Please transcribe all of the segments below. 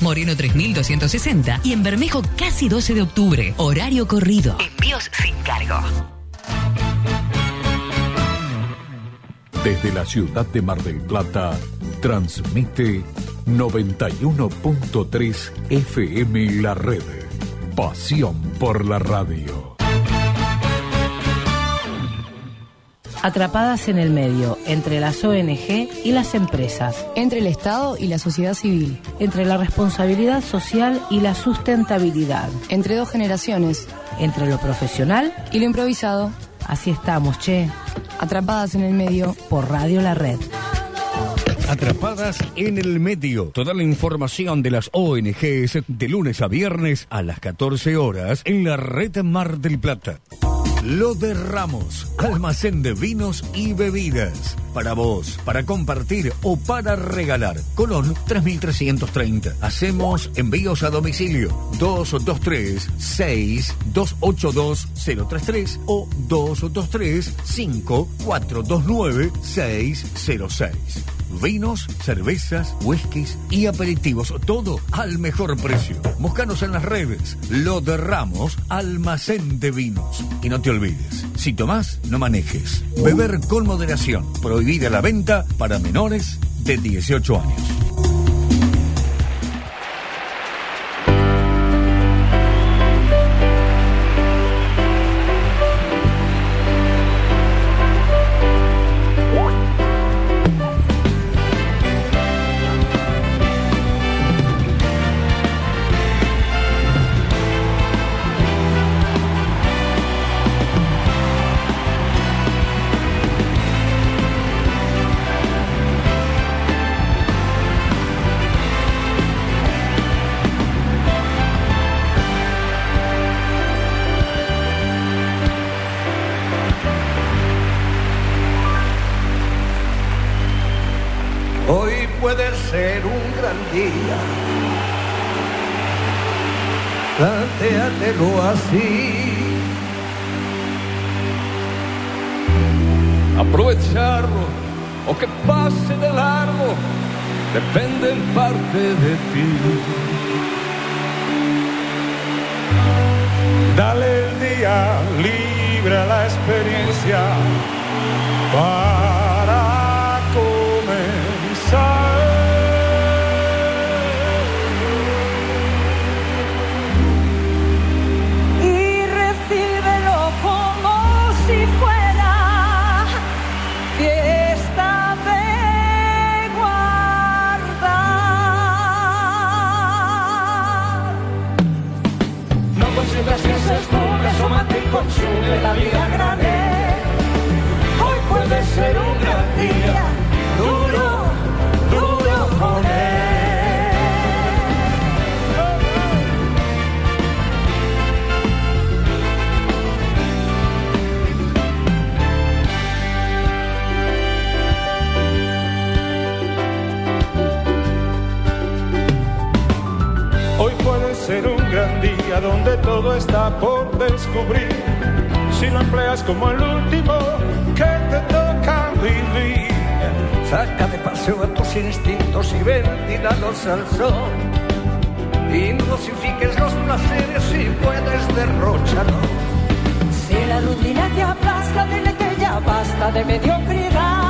Moreno 3260 y en Bermejo casi 12 de octubre. Horario corrido. Envíos sin cargo. Desde la ciudad de Mar del Plata, transmite 91.3 FM La Red. Pasión por la radio. Atrapadas en el medio, entre las ONG y las empresas. Entre el Estado y la sociedad civil. Entre la responsabilidad social y la sustentabilidad. Entre dos generaciones. Entre lo profesional y lo improvisado. Así estamos, che. Atrapadas en el medio. Por Radio La Red. Atrapadas en el medio. Toda la información de las ONGs de lunes a viernes a las 14 horas en la red Mar del Plata. Lo de Ramos, almacén de vinos y bebidas. Para vos, para compartir o para regalar. Colón 3330. Hacemos envíos a domicilio 223 6282 033 o 223 5429 606. Vinos, cervezas, whiskies y aperitivos, todo al mejor precio. Búscanos en las redes. Lo de Ramos, almacén de vinos. Y no te olvides, si tomás, no manejes. Beber con moderación. Prohibida la venta para menores de 18 años. Día. Plantéatelo así. Aprovecharlo o que pase de largo depende en parte de ti. Dale el día libre a la experiencia para consume la vida grande. Hoy puede ser un gran día, duro, duro con. Hoy puede ser un gran día donde todo está por descubrir. Si lo empleas como el último que te toca vivir. Saca de paseo a tus instintos y ventilalos al sol. Y no dosifiques los placeres si puedes derrocharlo. Si la rutina te aplasta, dile que ya basta de mediocridad.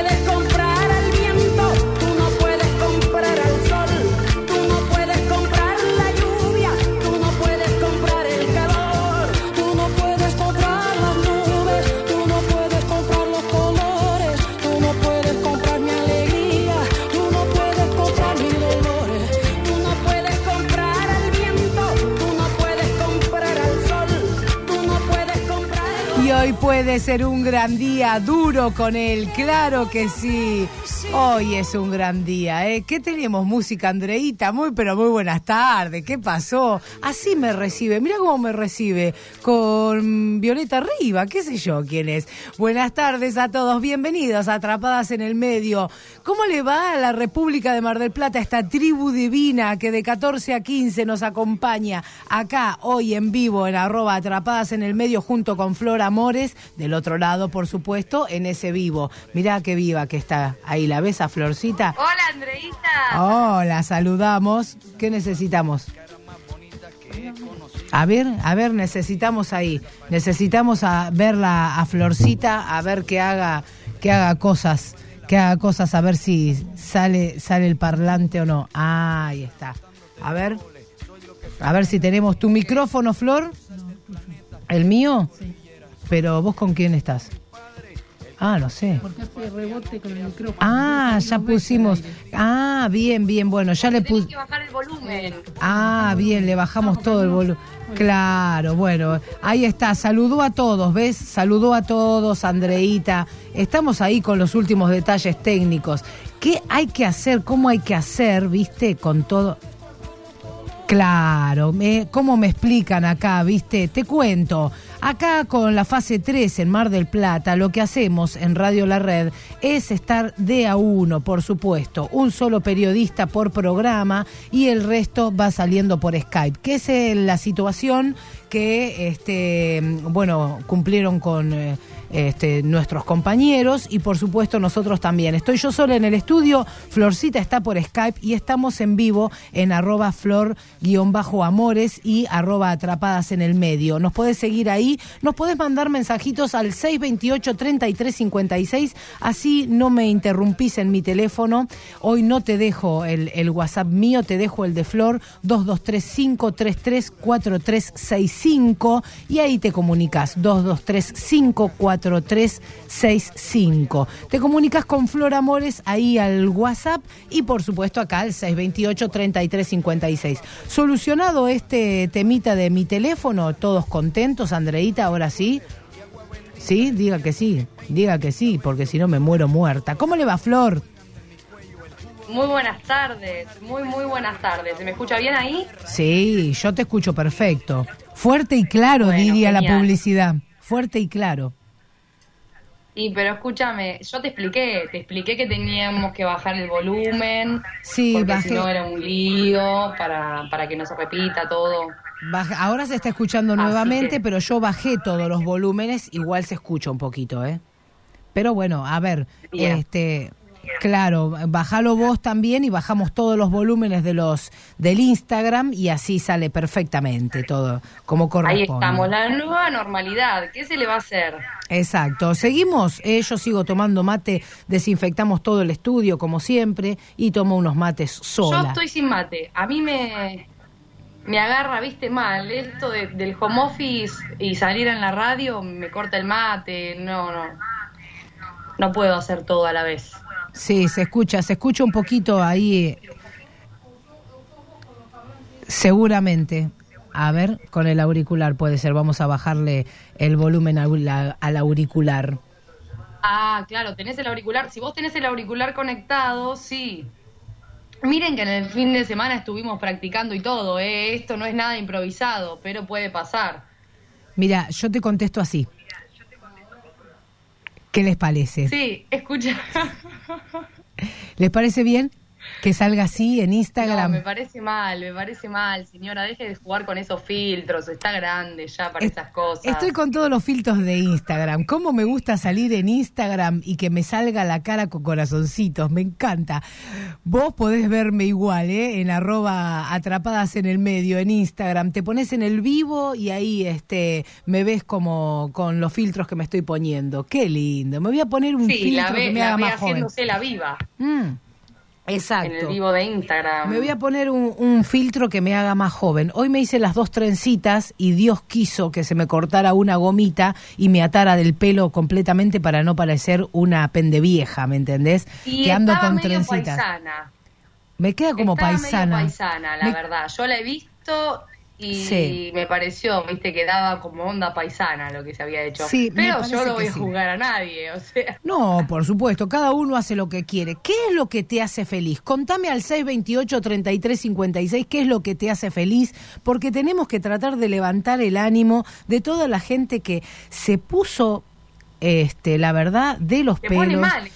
puede ser un gran día, duro con él, claro que sí. Hoy es un gran día, ¿eh? ¿Qué tenemos? Música, Andreita, muy pero muy buenas tardes. ¿Qué pasó? Así me recibe, mira cómo me recibe, con Violeta Riva, qué sé yo quién es. Buenas tardes a todos, bienvenidos a Atrapadas en el Medio. ¿Cómo le va a la República de Mar del Plata, esta tribu divina que de 14 a 15 nos acompaña acá hoy en vivo en arroba Atrapadas en el Medio junto con Flor Amores, del otro lado, por supuesto, en ese vivo. Mirá qué viva que está ahí, ¿la ves a Florcita? Hola, Andreita. Hola, saludamos. ¿Qué necesitamos? A ver, a ver, necesitamos ahí, necesitamos a verla a Florcita, a ver que haga, que haga cosas, que haga cosas, a ver si sale, sale el parlante o no. Ah, ahí está. A ver, a ver si tenemos tu micrófono, Flor. ¿El mío? Pero vos con quién estás? Ah, no sé. Porque hace rebote con el micrófono. Ah, ya pusimos. Ah, bien, bien, bueno, ya le Tenés puse. que bajar el volumen. Ah, bien, le bajamos todo el volumen. Claro, bueno, ahí está, saludó a todos, ¿ves? Saludó a todos, Andreita. Estamos ahí con los últimos detalles técnicos. ¿Qué hay que hacer? ¿Cómo hay que hacer, viste? Con todo. Claro, me, ¿cómo me explican acá, viste? Te cuento. Acá con la fase 3 en Mar del Plata, lo que hacemos en Radio La Red es estar de a uno, por supuesto, un solo periodista por programa y el resto va saliendo por Skype, que es eh, la situación que, este, bueno, cumplieron con eh, este, nuestros compañeros y por supuesto nosotros también. Estoy yo sola en el estudio, Florcita está por Skype y estamos en vivo en arroba flor-amores y arroba atrapadas en el medio. Nos podés seguir ahí, nos podés mandar mensajitos al 628-3356, así no me interrumpís en mi teléfono. Hoy no te dejo el, el WhatsApp mío, te dejo el de Flor 2235334365 y ahí te comunicas 22354365. Te comunicas con Flor Amores ahí al WhatsApp y por supuesto acá al 628-3356. Solucionado este temita de mi teléfono, todos contentos, Andreita, ahora sí. Sí, diga que sí, diga que sí, porque si no me muero muerta. ¿Cómo le va, Flor? Muy buenas tardes, muy, muy buenas tardes. ¿Se me escucha bien ahí? Sí, yo te escucho perfecto. Fuerte y claro, Bueno, diría la publicidad. Fuerte y claro. Y pero escúchame, yo te expliqué, te expliqué que teníamos que bajar el volumen, Sí, porque bajé. si no era un lío para, para que no se repita todo. Baja- ahora se está escuchando Así nuevamente, que- pero yo bajé todos los volúmenes, igual se escucha un poquito, ¿eh? Pero bueno, a ver, este, claro, bajalo vos también y bajamos todos los volúmenes de los del Instagram y así sale perfectamente todo como corresponde. Ahí estamos, la nueva normalidad, ¿qué se le va a hacer? Exacto. Seguimos, eh, yo sigo tomando mate, desinfectamos todo el estudio como siempre y tomo unos mates Yo sola. estoy sin mate, a mí me, me agarra, viste, mal, esto de- del home office y salir en la radio me corta el mate, no, no. no puedo hacer todo a la vez. Sí, se escucha, se escucha un poquito ahí. Seguramente. A ver, con el auricular puede ser. Vamos a bajarle el volumen al auricular. Ah, claro, tenés el auricular. Si vos tenés el auricular conectado, sí. Miren que en el fin de semana estuvimos practicando y todo, ¿eh? Esto no es nada improvisado, pero puede pasar. Mira, yo te contesto así. ¿Qué les parece? Sí, escucha. ¿Les parece bien que salga así en No, Instagram? me parece mal, me parece mal, señora. Deje de jugar con esos filtros. Está grande ya para Es- esas cosas. Estoy con todos los filtros de Instagram. ¿Cómo me gusta salir en Instagram y que me salga la cara con corazoncitos? Me encanta. Vos podés verme igual, ¿eh? En arroba atrapadas en el medio, en Instagram. Te pones en el vivo y ahí este, me ves como con los filtros que me estoy poniendo. Qué lindo. Me voy a poner un Sí, filtro la ve, que me la haga ve más joven. haciéndose la viva Mm, exacto. en el vivo de Instagram. Me voy a poner un, un filtro que me haga más joven. Hoy me hice las dos trencitas y Dios quiso que se me cortara una gomita y me atara del pelo completamente para no parecer una pendevieja, ¿me entendés? Y que ando con medio trencitas. paisana. Me queda como Estaba medio paisana. paisana, la Me- verdad. Yo la he visto y Sí. me pareció, viste, que daba como onda paisana lo que se había hecho. Sí, Pero yo no voy a sí. juzgar a nadie, o sea. No, por supuesto, cada uno hace lo que quiere. ¿Qué es lo que te hace feliz? Contame al 628-3356 qué es lo que te hace feliz, porque tenemos que tratar de levantar el ánimo de toda la gente que se puso, este, la verdad, de los pelos. pone mal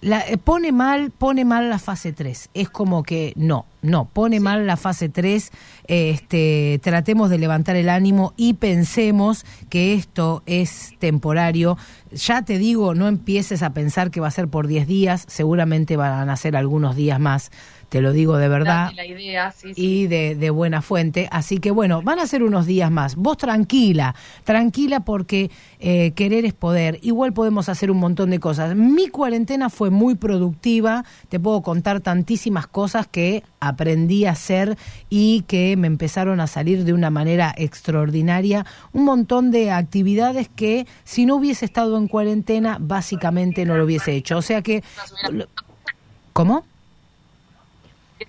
la- eh, pone mal, pone mal la fase 3. Es como que no, no, pone mal la fase 3. Este, tratemos de levantar el ánimo y pensemos que esto es temporario. Ya te digo, no empieces a pensar que va a ser por 10 días, seguramente van a ser algunos días más. Te lo digo de verdad Date la idea, sí, sí. y de, de buena fuente. Así que bueno, van a ser unos días más. Vos tranquila, tranquila porque eh, querer es poder. Igual podemos hacer un montón de cosas. Mi cuarentena fue muy productiva, te puedo contar tantísimas cosas que aprendí a hacer y que me empezaron a salir de una manera extraordinaria. Un montón de actividades que si no hubiese estado en cuarentena, básicamente no lo hubiese hecho. O sea que... ¿Cómo?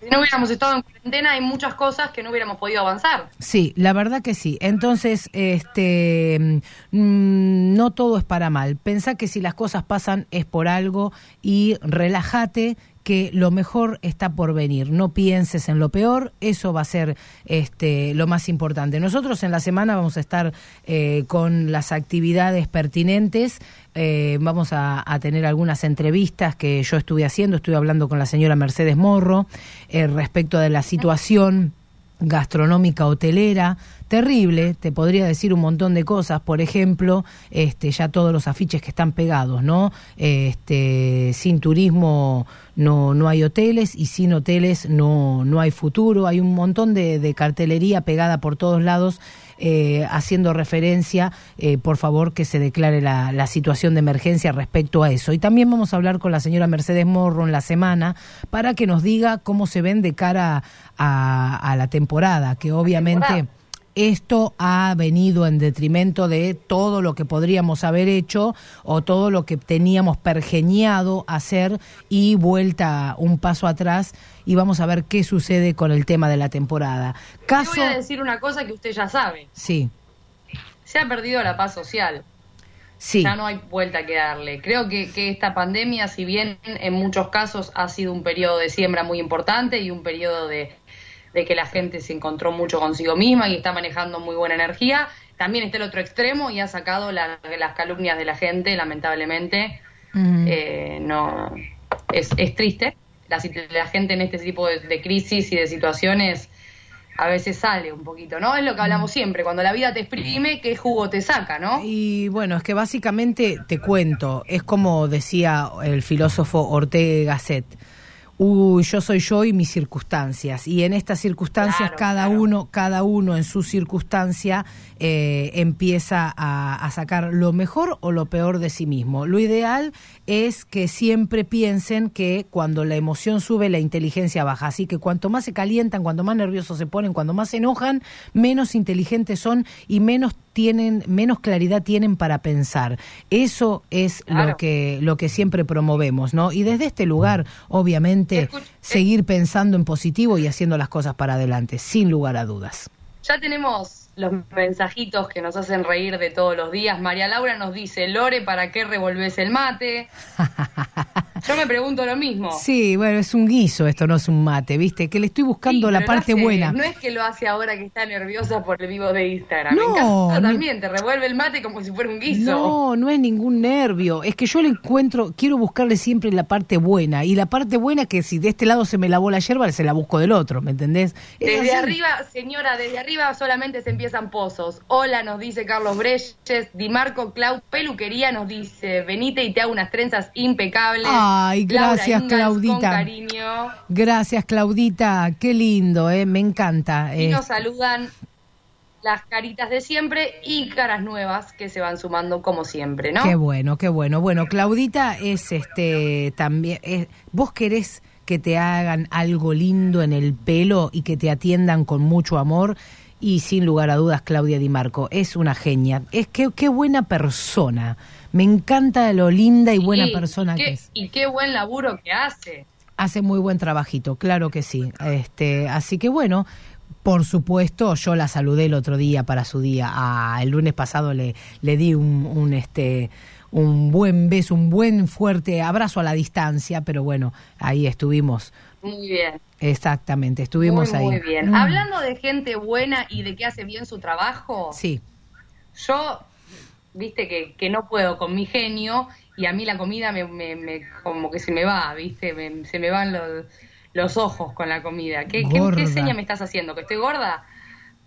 Si no hubiéramos estado en cuarentena, hay muchas cosas que no hubiéramos podido avanzar. Sí, la verdad que sí. Entonces, este, mm, no todo es para mal. Pensá que si las cosas pasan es por algo y relájate que lo mejor está por venir. No pienses en lo peor, eso va a ser este, lo más importante. Nosotros en la semana vamos a estar eh, con las actividades pertinentes. Eh, vamos a, tener algunas entrevistas que yo estuve haciendo. Estuve hablando con la señora Mercedes Morro eh, respecto de la situación gastronómica hotelera, terrible, te podría decir un montón de cosas, por ejemplo, este ya todos los afiches que están pegados, ¿no? Este sin turismo no no hay hoteles y sin hoteles no no hay futuro, hay un montón de, cartelería pegada por todos lados eh, haciendo referencia, eh, por favor, que se declare la, situación de emergencia respecto a eso. Y también vamos a hablar con la señora Mercedes Morro en la semana para que nos diga cómo se ven de cara a, la temporada, que obviamente... Esto ha venido en detrimento de todo lo que podríamos haber hecho o todo lo que teníamos pergeñado hacer y vuelta un paso atrás y vamos a ver qué sucede con el tema de la temporada. Yo voy a decir una cosa que usted ya sabe. sí, Se ha perdido la paz social. sí, Ya no hay vuelta que darle. Creo que, que esta pandemia, si bien en muchos casos ha sido un periodo de siembra muy importante y un periodo de, de que la gente se encontró mucho consigo misma y está manejando muy buena energía, también está el otro extremo y ha sacado la- las calumnias de la gente, lamentablemente. Ujú. Eh, no es, es triste. La, la gente en este tipo de, de crisis y de situaciones a veces sale un poquito, ¿no? Es lo que hablamos siempre, cuando la vida te exprime, ¿qué jugo te saca, no? Y bueno, es que básicamente te cuento, es como decía el filósofo Ortega Gasset, uy, yo soy yo y mis circunstancias. Y en estas circunstancias Claro, cada claro. uno, cada uno en su circunstancia eh, empieza a, a sacar lo mejor o lo peor de sí mismo. Lo ideal es que siempre piensen que cuando la emoción sube, la inteligencia baja. Así que cuanto más se calientan, cuanto más nerviosos se ponen, cuando más se enojan, menos inteligentes son y menos tienen, menos claridad tienen para pensar. Eso es lo que, lo que siempre promovemos, ¿no? Y desde este lugar, obviamente, Escuch- seguir pensando en positivo y haciendo las cosas para adelante, sin lugar a dudas. Ya tenemos los mensajitos que nos hacen reír de todos los días. María Laura nos dice, Lore, ¿para qué revolves el mate? Yo me pregunto lo mismo. Sí, bueno, es un guiso, esto no es un mate, ¿viste? Que le estoy buscando Sí, la parte hace- buena. No es que lo hace ahora que está nerviosa por el vivo de Instagram. No, no. también te revuelve el mate como si fuera un guiso. No, no es ningún nervio. Es que yo le encuentro, quiero buscarle siempre la parte buena. Y la parte buena que si de este lado se me lavó la yerba, se la busco del otro, ¿me entendés? Es Desde así. arriba, señora, desde arriba solamente se empiezan pozos. Hola, nos dice Carlos Breches. Di Marco Clau Peluquería nos dice, venite y te hago unas trenzas impecables. Ay, gracias, Claudita. Con cariño. Gracias, Claudita. Qué lindo, ¿eh? Me encanta. Y nos saludan las caritas de siempre y caras nuevas que se van sumando como siempre, ¿no? Qué bueno, qué bueno. Bueno, Claudita es este también. es- ¿Vos querés que te hagan algo lindo en el pelo y que te atiendan con mucho amor? Y sin lugar a dudas, Claudia Di Marco es una genia. Es que qué buena persona. Me encanta lo linda y buena persona qué- que es. Y qué buen laburo que hace. Hace muy buen trabajito, claro que sí. Este, así que bueno, por supuesto, yo la saludé el otro día para su día. Ah, el lunes pasado le, le di un, un, este un buen beso, un buen fuerte abrazo a la distancia, pero bueno, ahí estuvimos. Muy bien. Exactamente, estuvimos muy, ahí. Muy bien. Mm, Hablando de gente buena y de que hace bien su trabajo, Sí, yo, viste que, que no puedo con mi genio y a mí la comida me, me- me- como que se me va, viste, Me- se me van los, los ojos con la comida. ¿Qué, qué, seña me estás haciendo? ¿Que estoy gorda?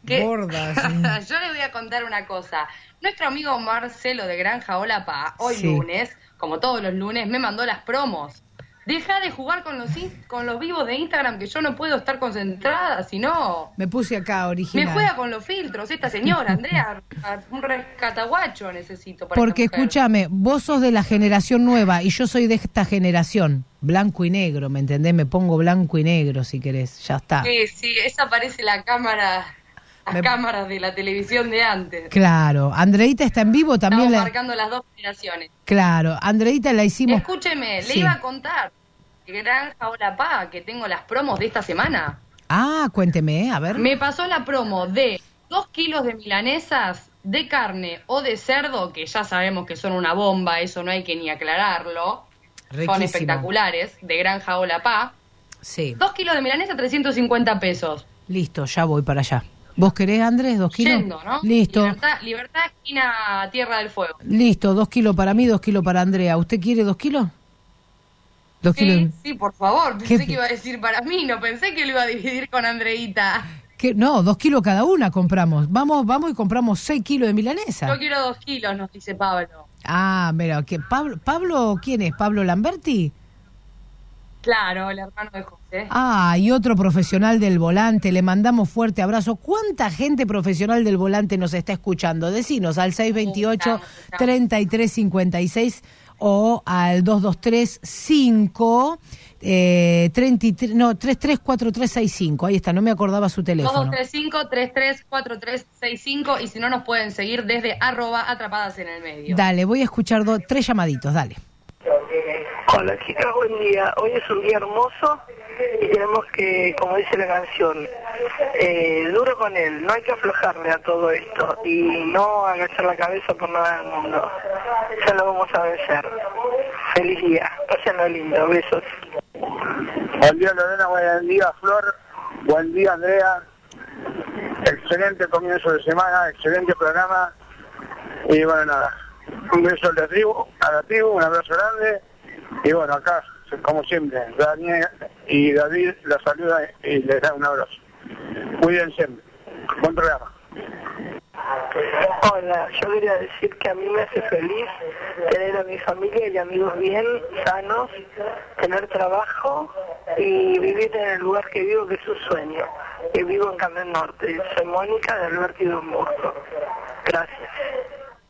¿Qué? Gorda, sí. Yo le voy a contar una cosa. Nuestro amigo Marcelo de Granja Hola Pa, hoy Sí. lunes, como todos los lunes, me mandó las promos. Deja de jugar con los, con los vivos de Instagram que yo no puedo estar concentrada, si no... me puse acá Me original. juega con los filtros esta señora, Andrea. Un rescataguacho necesito para Porque esta mujer. escúchame, vos sos de la generación nueva y yo soy de esta generación, blanco y negro, ¿me entendés? Me pongo blanco y negro si querés, ya está. Sí, sí, esa parece la cámara, las Me- cámaras de la televisión de antes. Claro, Andreita está en vivo también. Estamos La... marcando las dos generaciones. Claro, Andreita la hicimos. Escúcheme, le iba a contar. Granja Hola Pa, que tengo las promos de esta semana. Ah, cuénteme, a ver. Me pasó la promo de dos kilos de milanesas de carne o de cerdo, que ya sabemos que son una bomba, eso no hay que ni aclararlo. Son espectaculares, de Granja Hola Pa. Sí, Dos kilos de milanesa, 350 pesos. listo, ya voy para allá. ¿Vos querés, Andrés, dos kilos? Yendo, ¿no? Listo, Libertad, libertad, esquina Tierra del Fuego. listo, dos kilos para mí, dos kilos para Andrea. ¿Usted quiere dos kilos? Dos Sí, kilos. sí, por favor. ¿Qué Pensé que iba a decir para mí, no pensé que lo iba a dividir con Andreita. ¿Qué? No, dos kilos cada una compramos. Vamos, vamos y compramos seis kilos de milanesa. Yo quiero dos kilos, nos dice Pablo. Ah, mira, ¿qué, Pablo, Pablo, ¿quién es? ¿Pablo Lamberti? Claro, el hermano de José. Ah, y otro profesional del volante, le mandamos fuerte abrazo. ¿Cuánta gente profesional del volante nos está escuchando? Decinos al 628-3356 o al 223-5, eh, 33, no, 334365. Ahí está, no me acordaba su teléfono. 2235-334365 y si no nos pueden seguir desde arroba atrapadas en el medio. Dale, voy a escuchar do- tres llamaditos, dale. Hola chicas, buen día. Hoy es un día hermoso y tenemos que, como dice la canción, eh, duro con él. No hay que aflojarle a todo esto y no agachar la cabeza por nada del mundo. Ya lo vamos a vencer. Feliz día. Pásenlo lindo. Besos. Buen día Lorena, buen día Flor, buen día Andrea. Excelente comienzo de semana, excelente programa. Y bueno, nada, un beso a la tribu, a la tribu, un abrazo grande. Y bueno, acá, como siempre, Daniel y David la saluda y les da un abrazo. Cuídense. Buen programa. Hola, yo quería decir que a mí me hace feliz tener a mi familia y amigos bien, sanos, tener trabajo y vivir en el lugar que vivo, que es un sueño. Y vivo en Camden Norte. Soy Mónica de Alberto y. Gracias.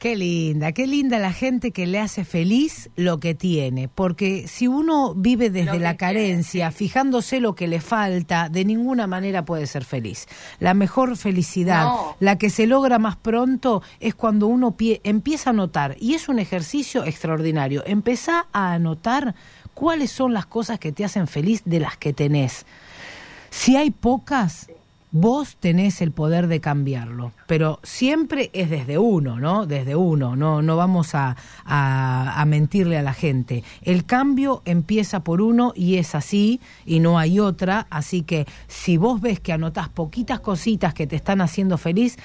Qué linda, qué linda la gente que le hace feliz lo que tiene, porque si uno vive desde la carencia, fijándose lo que le falta, de ninguna manera puede ser feliz. La mejor felicidad, No. la que se logra más pronto, es cuando uno pie- empieza a notar, y es un ejercicio extraordinario, empezá a anotar cuáles son las cosas que te hacen feliz de las que tenés. Si hay pocas, vos tenés el poder de cambiarlo, pero siempre es desde uno, ¿no? Desde uno, no, no vamos a, a- a mentirle a la gente. El cambio empieza por uno y es así y no hay otra, así que si vos ves que anotás poquitas cositas que te están haciendo feliz,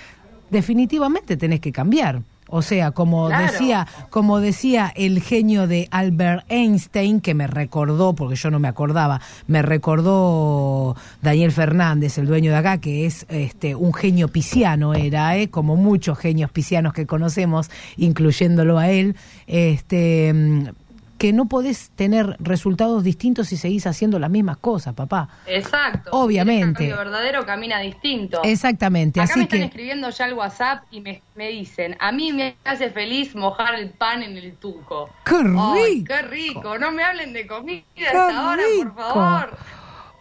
definitivamente tenés que cambiar. O sea, como Claro. decía, como decía el genio de Albert Einstein, que me recordó, porque yo no me acordaba, me recordó Daniel Fernández, el dueño de acá, que es este un genio pisciano era, ¿eh? como muchos genios piscianos que conocemos, incluyéndolo a él, este mm, que no podés tener resultados distintos si seguís haciendo las mismas cosas, papá. Exacto. Obviamente. El verdadero camina distinto. Exactamente, Acá así me están que escribiendo ya al WhatsApp y me, me dicen, a mí me hace feliz mojar el pan en el tuco. ¡Qué Ay, rico! ¡Qué rico! No me hablen de comida ¡Qué hasta ahora, por favor.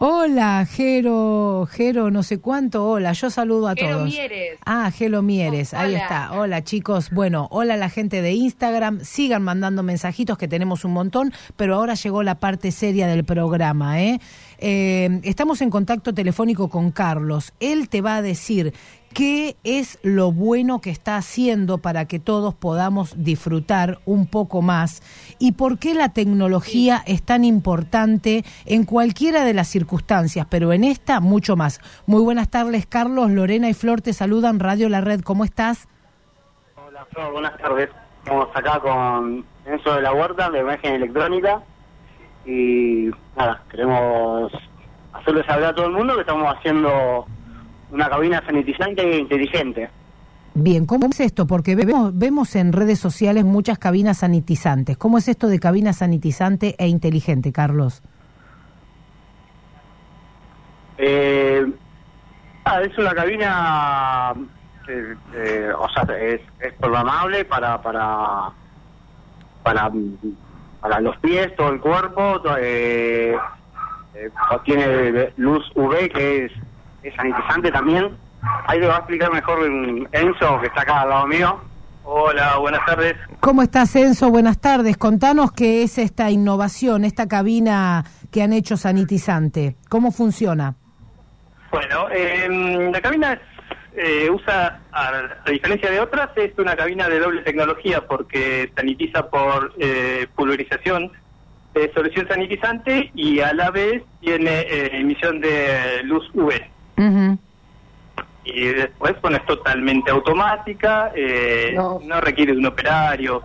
Hola, Jero, Jero, no sé cuánto, hola, yo saludo a Jero todos. Mieres. Ah, Gelo Mieres, ahí Hola. está. Hola chicos, bueno, hola a la gente de Instagram, sigan mandando mensajitos que tenemos un montón, pero ahora llegó la parte seria del programa, ¿eh? Eh, estamos en contacto telefónico con Carlos, él te va a decir qué es lo bueno que está haciendo para que todos podamos disfrutar un poco más y por qué la tecnología es tan importante en cualquiera de las circunstancias, pero en esta mucho más. Muy buenas tardes, Carlos, Lorena y Flor te saludan, Radio La Red, ¿cómo estás? Hola, Flor, buenas tardes. Estamos acá con Enzo de la Huerta, de imagen electrónica. Y nada, queremos hacerles saber a todo el mundo que estamos haciendo una cabina sanitizante e inteligente. Bien, ¿cómo es esto? Porque vemos, vemos en redes sociales muchas cabinas sanitizantes. ¿Cómo es esto de cabina sanitizante e inteligente, Carlos? Eh, ah, es una cabina, eh, eh, o sea, es, es programable para, para, para, para los pies, todo el cuerpo, eh, eh, tiene luz UV que es, es sanitizante también. Ahí le va a explicar mejor Enzo, que está acá al lado mío. Hola, buenas tardes. ¿Cómo estás, Enzo? Buenas tardes. Contanos qué es esta innovación, esta cabina que han hecho sanitizante. ¿Cómo funciona? Bueno, eh, la cabina es, eh, usa, a, a diferencia de otras, es una cabina de doble tecnología porque sanitiza por eh, pulverización de solución sanitizante y a la vez tiene eh, emisión de luz UV. Y después, bueno, es totalmente automática, eh, no. requiere de un operario.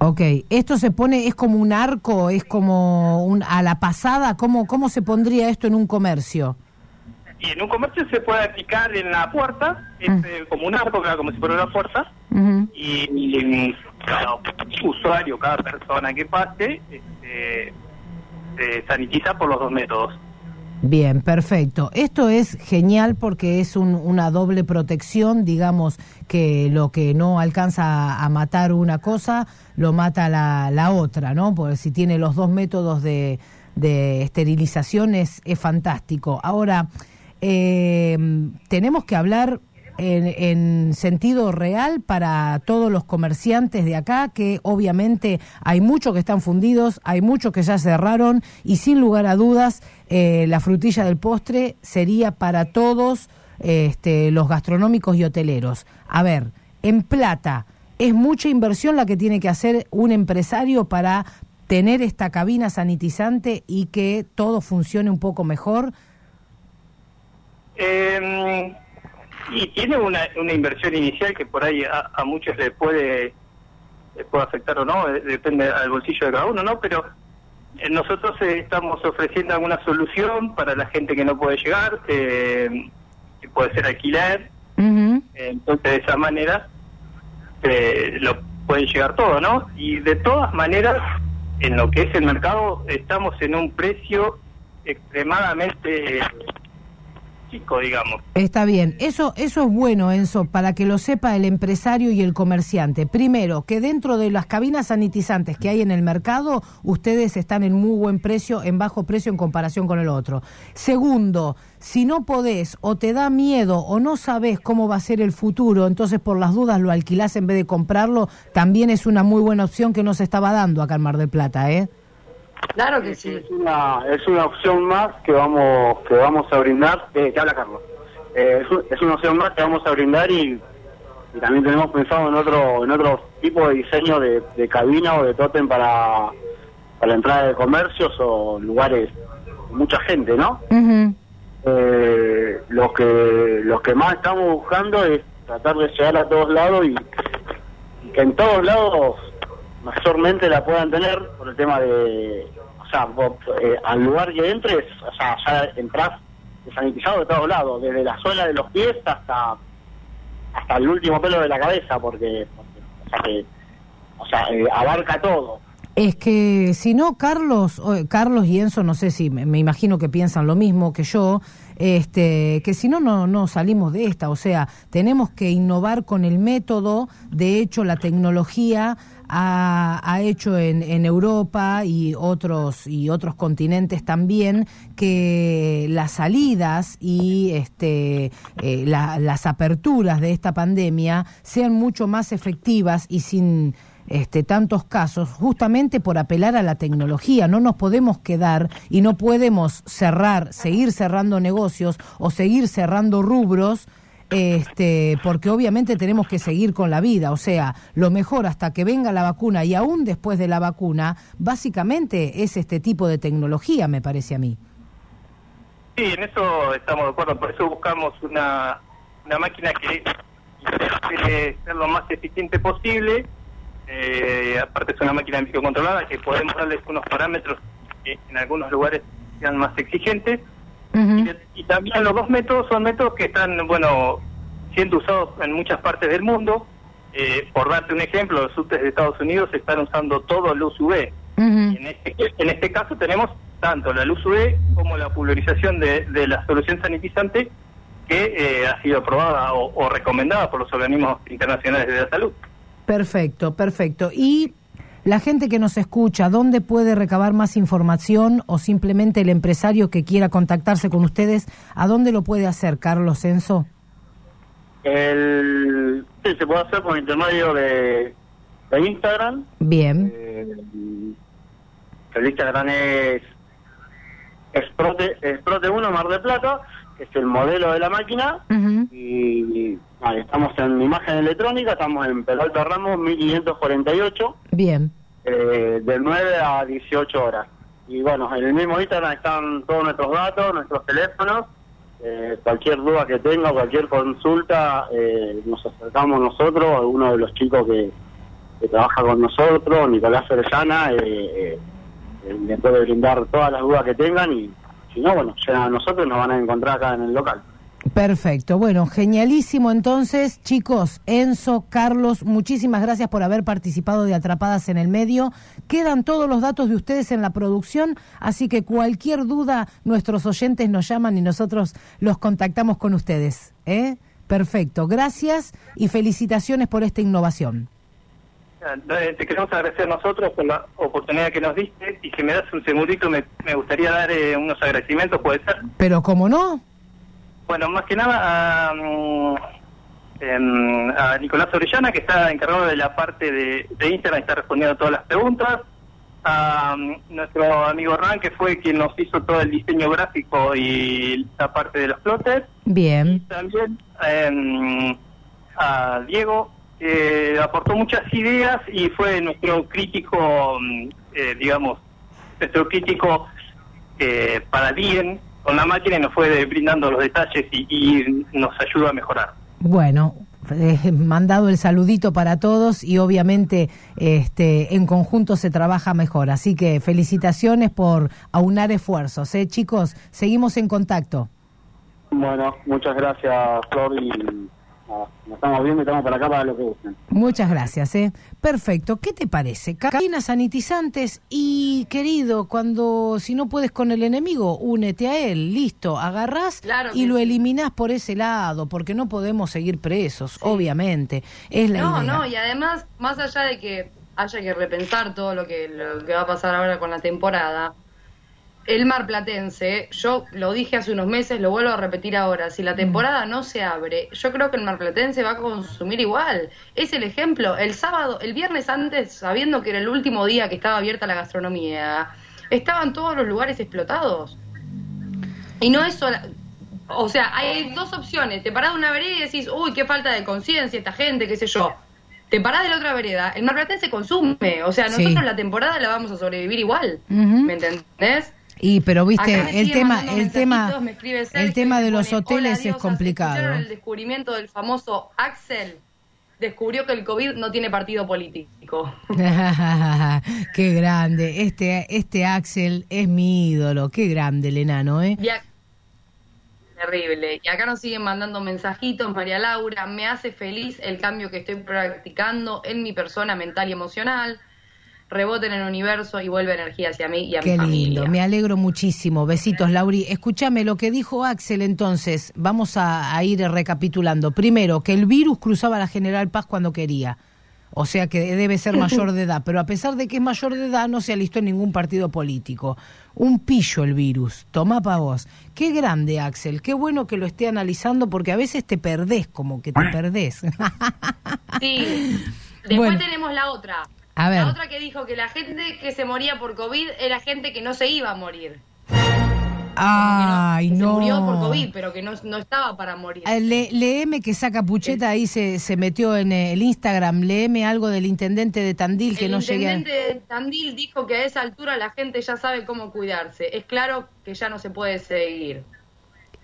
Ok, esto se pone, es como un arco, es como un, a la pasada, ¿cómo, ¿cómo se pondría esto en un comercio? Y en un comercio se puede aplicar en la puerta, es eh, como un arco, como si fuera una puerta, y, y cada usuario, cada persona que pase, este, se sanitiza por los dos métodos. Bien, perfecto. Esto es genial porque es un- una doble protección, digamos que lo que no alcanza a matar una cosa, lo mata la, la otra, ¿no? Porque si tiene los dos métodos de, de esterilización es, es fantástico. Ahora, eh, tenemos que hablar en, en sentido real para todos los comerciantes de acá, que obviamente hay muchos que están fundidos, hay muchos que ya cerraron y sin lugar a dudas eh, la frutilla del postre sería para todos este, los gastronómicos y hoteleros. A ver, en plata, es mucha inversión la que tiene que hacer un empresario para tener esta cabina sanitizante y que todo funcione un poco mejor. Eh, y tiene una, una inversión inicial que por ahí a, muchos le puede, le puede afectar o no, eh, depende al bolsillo de cada uno, ¿no? Pero nosotros eh, estamos ofreciendo alguna solución para la gente que no puede llegar, eh, que puede ser alquiler, Entonces, de esa manera, eh, lo pueden llegar todo, ¿no? Y de todas maneras, en lo que es el mercado, estamos en un precio extremadamente chico, digamos. Está bien, eso, eso es bueno, Enzo, para que lo sepa el empresario y el comerciante. Primero, que dentro de las cabinas sanitizantes que hay en el mercado, ustedes están en muy buen precio, en bajo precio en comparación con el otro. Segundo, si no podés o te da miedo o no sabés cómo va a ser el futuro, entonces por las dudas lo alquilás en vez de comprarlo, también es una muy buena opción que no se estaba dando acá en Mar del Plata, ¿eh? Claro que sí. Es una, es una opción más que vamos que vamos a brindar. Eh, te habla Carlos. Eh, es, un- es una opción más que vamos a brindar y, y también tenemos pensado en otro en otro tipo de diseño de, de cabina o de tótem para, para la entrada de comercios o lugares con mucha gente, ¿no? Eh, lo que lo que más estamos buscando es tratar de llegar a todos lados y, y que en todos lados mayormente la puedan tener por el tema de o sea vos, eh, al lugar que entres o sea ya entras sanitizado de todos lados desde la suela de los pies hasta hasta el último pelo de la cabeza porque, o sea eh, abarca todo Es que si no, Carlos, o- Carlos y Enzo, no sé si me imagino que piensan lo mismo que yo, este, que si no, no, no salimos de esta. O sea, tenemos que innovar con el método. De hecho, la tecnología ha, hecho en, en Europa y otros y otros continentes también que las salidas y este eh, la- las aperturas de esta pandemia sean mucho más efectivas y sin este, tantos casos justamente por apelar a la tecnología. No nos podemos quedar y no podemos cerrar, seguir cerrando negocios o seguir cerrando rubros. Este, porque obviamente tenemos que seguir con la vida, o sea, lo mejor hasta que venga la vacuna y aún después de la vacuna, básicamente es este tipo de tecnología, me parece a mí. Sí, en eso estamos de acuerdo, por eso buscamos una, una máquina que intente ser lo más eficiente posible. Eh, aparte es una máquina microcontrolada que podemos darles unos parámetros que en algunos lugares sean más exigentes. Y, y también los dos métodos son métodos que están, bueno, siendo usados en muchas partes del mundo. Eh, por darte un ejemplo, los subtes de Estados Unidos están usando todo luz UV. En este, en este caso tenemos tanto la luz UV como la pulverización de, de la solución sanitizante que eh, ha sido aprobada o, o recomendada por los organismos internacionales de la salud. Perfecto, perfecto. Y la gente que nos escucha, ¿dónde puede recabar más información o simplemente el empresario que quiera contactarse con ustedes, ¿a dónde lo puede hacer, Carlos Censo? el sí, se puede hacer por intermedio de, de Instagram Bien. Eh, el Instagram es Esprote, Esprote 1 Mar de Plata, que es el modelo de la máquina. Y, y, estamos en imagen electrónica, estamos en Peralta Ramos 1548, Bien. eh, de 9 a 18 horas. Y bueno, en el mismo Instagram están todos nuestros datos, nuestros teléfonos. Eh, cualquier duda que tenga, cualquier consulta, eh, nos acercamos nosotros, alguno de los chicos que, que trabaja con nosotros, Nicolás Orellana, eh, eh, eh, brindar todas las dudas que tengan y si no, bueno, llegan a nosotros y nos van a encontrar acá en el local. Perfecto. Bueno, genialísimo entonces, chicos, Enzo, Carlos, muchísimas gracias por haber participado de Atrapadas en el Medio. Quedan todos los datos de ustedes en la producción, así que cualquier duda, nuestros oyentes nos llaman y nosotros los contactamos con ustedes. ¿eh? Perfecto. Gracias y felicitaciones por esta innovación. Eh, Te queremos agradecer nosotros por la oportunidad que nos diste y si me das un segundito me, me gustaría dar eh, unos agradecimientos, ¿puede ser? Pero como no, Bueno, más que nada a, mm, em, a Nicolás Orellana, que está encargado de la parte de, de Instagram, está respondiendo a todas las preguntas. A mm, nuestro amigo Ran, que fue quien nos hizo todo el diseño gráfico y la parte de los plotters. bien. También em, a Diego, que aportó muchas ideas y fue nuestro crítico, mm, eh, digamos, nuestro crítico eh, para bien con la máquina y nos fue brindando los detalles y, y nos ayuda a mejorar. Bueno, eh, mandado el saludito para todos y obviamente este en conjunto se trabaja mejor. Así que felicitaciones por aunar esfuerzos, ¿eh, chicos? Seguimos en contacto. Bueno, muchas gracias, Flor, y, nos estamos viendo y estamos para acá para lo que gusten. Muchas gracias, ¿eh? Perfecto. ¿Qué te parece? Cabinas sanitizantes y, querido, cuando si no puedes con el enemigo, únete a él. Listo, agarrás Claro y lo sí. eliminás por ese lado, porque no podemos seguir presos, obviamente. Es la No, idea. no, y además, más allá de que haya que repensar todo lo que, lo que va a pasar ahora con la temporada, el marplatense, yo lo dije hace unos meses, lo vuelvo a repetir ahora, si la temporada no se abre, yo creo que el marplatense va a consumir igual. Es el ejemplo, el sábado, el viernes antes, sabiendo que era el último día que estaba abierta la gastronomía, estaban todos los lugares explotados. Y no es sola- o sea, hay dos opciones. Te parás de una vereda y decís, uy, qué falta de conciencia esta gente, qué sé yo. Te parás de la otra vereda, el marplatense consume. O sea, Sí. nosotros la temporada la vamos a sobrevivir igual. ¿Me entendés? Y pero viste, Acá el tema, el tema, el tema de los pone, hoteles "Hola, es complicado. ¿escucharon el descubrimiento del famoso Axel? Descubrió que el COVID no tiene partido político. qué grande. Este, este Axel es mi ídolo. Qué grande el enano, ¿eh? Y Terrible. Y acá nos siguen mandando mensajitos, María Laura, me hace feliz el cambio que estoy practicando en mi persona mental y emocional. Rebote en el universo y vuelve energía hacia mí y a mi Qué familia. lindo, me alegro muchísimo. Besitos, Lauri. Escúchame lo que dijo Axel entonces. Vamos a, a ir recapitulando. Primero, que el virus cruzaba la General Paz cuando quería. O sea que debe ser mayor de edad. Pero a pesar de que es mayor de edad, no se alistó en ningún partido político. Un pillo el virus. Tomá pa' vos. Qué grande, Axel. Qué bueno que lo esté analizando porque a veces te perdés, como que te perdés. Sí. Después Bueno. tenemos la otra. A ver. La otra que dijo que la gente que se moría por COVID era gente que no se iba a morir. Ay, que se no. murió por COVID, pero que no, no estaba para morir. Eh, Le, léeme que saca pucheta, ahí se, se metió en el Instagram, léeme algo del intendente de Tandil que el no llegue a... intendente de Tandil dijo que a esa altura la gente ya sabe cómo cuidarse. Es claro que ya no se puede seguir.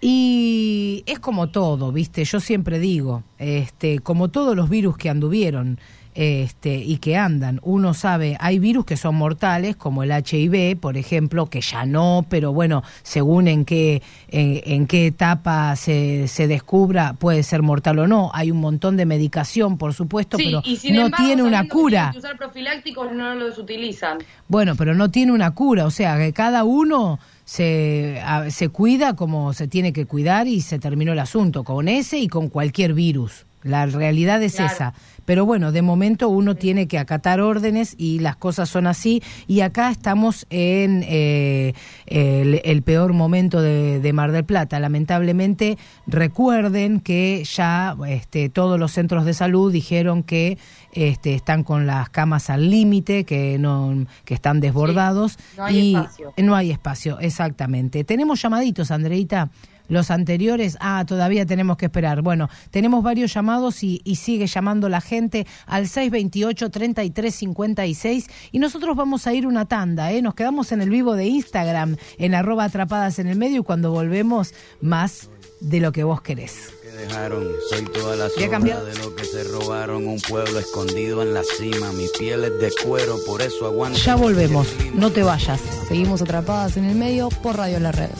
Y es como todo, ¿viste? Yo siempre digo, este, como todos los virus que anduvieron este, y que andan, uno sabe, hay virus que son mortales, como el HIV, por ejemplo, que ya no, pero bueno, según en qué, en, en qué etapa se, se descubra, puede ser mortal o no. Hay un montón de medicación, por supuesto, Sí, pero no embargo, tiene una cura. que usar profilácticos no los utilizan. Bueno, pero no tiene una cura, o sea, que cada uno se, a- se cuida como se tiene que cuidar y se terminó el asunto, con ese y con cualquier virus. La realidad es Claro. esa. Pero bueno, de momento uno tiene que acatar órdenes y las cosas son así. Y acá estamos en eh, el, el peor momento de, de Mar del Plata. Lamentablemente, recuerden que ya este, todos los centros de salud dijeron que este, están con las camas al límite, que, no, que están desbordados. no hay y espacio. No hay espacio, exactamente. Tenemos llamaditos, Andreita. Los anteriores, ah, todavía tenemos que esperar. Bueno, tenemos varios llamados y, y sigue llamando la gente al 628-3356 y nosotros vamos a ir una tanda, ¿eh? Nos quedamos en el vivo de Instagram, en arroba atrapadas en el medio y cuando volvemos, más de lo que vos querés. que dejaron. Soy toda la ¿Ya sobra cambió? de lo que se robaron. Un pueblo escondido en la cima. Mi piel es de cuero, por eso aguanto. Ya volvemos, no te vayas. Seguimos atrapadas en el medio por Radio La Red.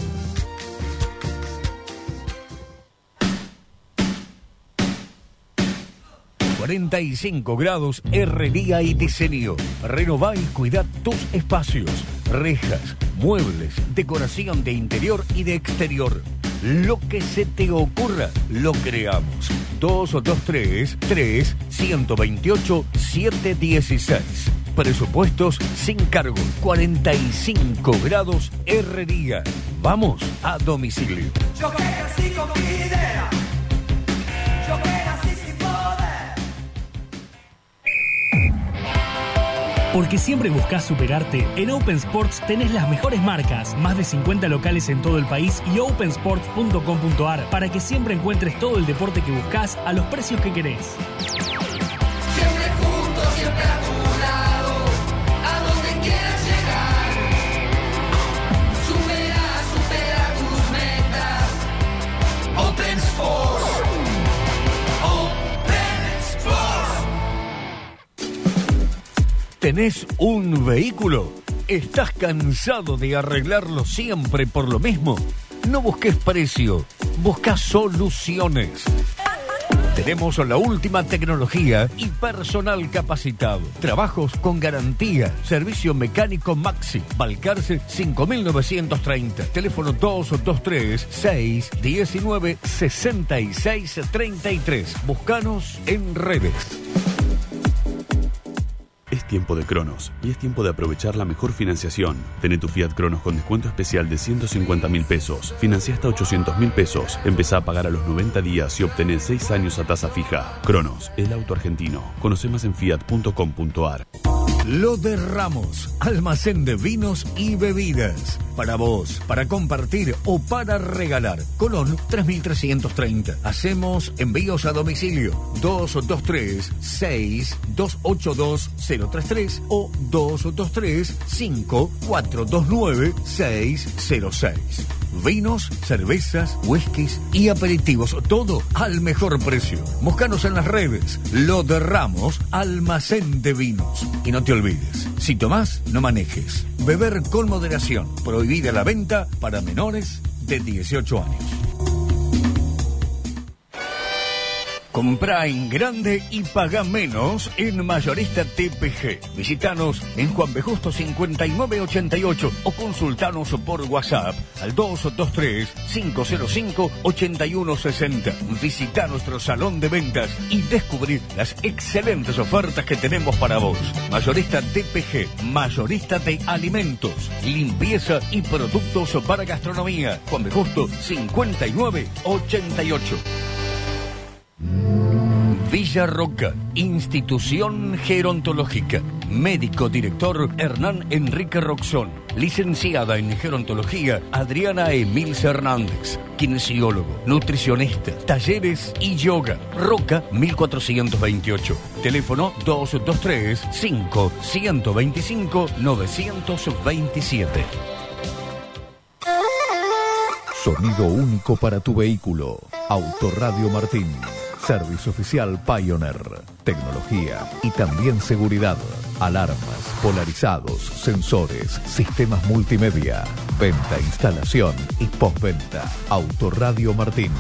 45 grados Herrería y Diseño. Renová y cuida tus espacios. Rejas, muebles, decoración de interior y de exterior. Lo que se te ocurra, lo creamos. 223 3 128 716. Presupuestos sin cargo. 45 grados Herrería. Vamos a domicilio. Yo que nací con mi idea. Porque siempre buscas superarte, en Open Sports tenés las mejores marcas, más de 50 locales en todo el país y opensports.com.ar para que siempre encuentres todo el deporte que buscas a los precios que querés. ¿Tenés un vehículo? ¿Estás cansado de arreglarlo siempre por lo mismo? No busques precio, busca soluciones. Tenemos la última tecnología y personal capacitado. Trabajos con garantía. Servicio mecánico Maxi. Balcarce 5930. Teléfono 223 619 6633. Buscanos en redes. Tiempo de Cronos y es tiempo de aprovechar la mejor financiación. Tené tu Fiat Cronos con descuento especial de 150 mil pesos. Financia hasta 800 mil pesos. Empezá a pagar a los 90 días y obtenés 6 años a tasa fija. Cronos, el auto argentino. Conoce más en fiat.com.ar. Lo de Ramos, almacén de vinos y bebidas. Para vos, para compartir o para regalar. Colón 3330. Hacemos envíos a domicilio 223 6 282 033 o 223 5429 606. Vinos, cervezas, whiskies y aperitivos, todo al mejor precio. Búscanos en las redes. Lo de Ramos, almacén de vinos. Y no te olvides, si tomás, no manejes. Beber con moderación. Prohibida la venta para menores de 18 años. Compra en grande y paga menos en Mayorista TPG. Visítanos en Juan B. Justo 5988 o consultanos por WhatsApp al 223-505-8160. Visita nuestro salón de ventas y descubrir las excelentes ofertas que tenemos para vos. Mayorista TPG, mayorista de alimentos, limpieza y productos para gastronomía. Juan B. Justo 5988. Villa Roca, institución gerontológica. Médico director Hernán Enrique Roxón. Licenciada en gerontología Adriana Emil Hernández. Kinesiólogo, nutricionista, talleres y yoga. Roca 1428. Teléfono 223 5 125 927. Sonido único para tu vehículo. Autoradio Martín. Servicio oficial Pioneer. Tecnología y también seguridad. Alarmas, polarizados, sensores, sistemas multimedia. Venta, instalación y postventa. Autoradio Martín.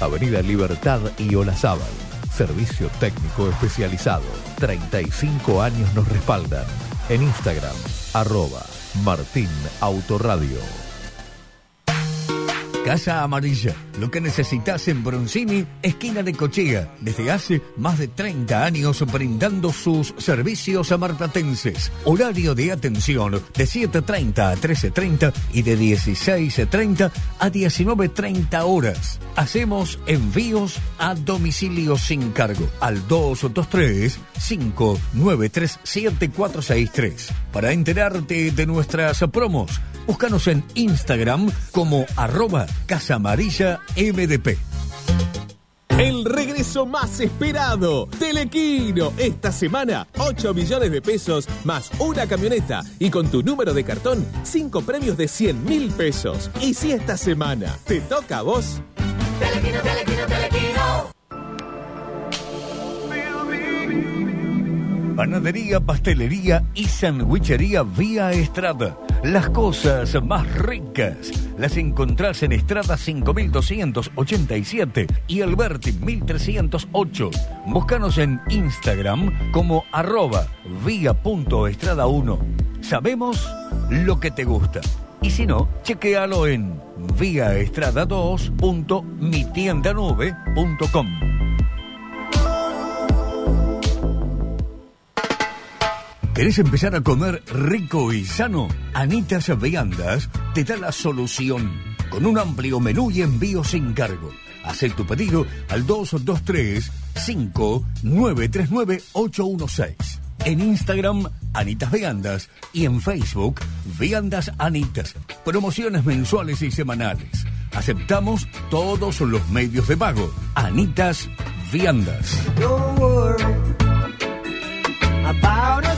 Avenida Libertad y Olazábal. Servicio técnico especializado. 35 años nos respaldan. En Instagram, arroba Martín Autoradio. Casa Amarilla. Lo que necesitas en Bronzini, esquina de Cochea. Desde hace más de 30 años brindando sus servicios a marplatenses. Horario de atención de 7.30 a 13.30 y de 16.30 a 19.30 horas. Hacemos envíos a domicilio sin cargo al 223 593 7463. Para enterarte de nuestras promos, búscanos en Instagram como arroba Casa MDP. El regreso más esperado, Telequino. Esta semana, 8 millones de pesos más una camioneta. Y con tu número de cartón, 5 premios de 100 mil pesos. Y si esta semana te toca a vos, Telequino, telequino, telequino. Panadería, pastelería y sandwichería vía Estrada. Las cosas más ricas las encontrás en Estrada 5287 y Alberti 1308. Búscanos en Instagram como arroba vía.estrada 1. Sabemos lo que te gusta. Y si no, chequealo en viaestrada2.mitiendanube.com. ¿Querés empezar a comer rico y sano? Anitas Viandas te da la solución. Con un amplio menú y envío sin cargo. Haz tu pedido al 223-5939-816. En Instagram, Anitas Viandas. Y en Facebook, Viandas Anitas. Promociones mensuales y semanales. Aceptamos todos los medios de pago. Anitas Viandas. About.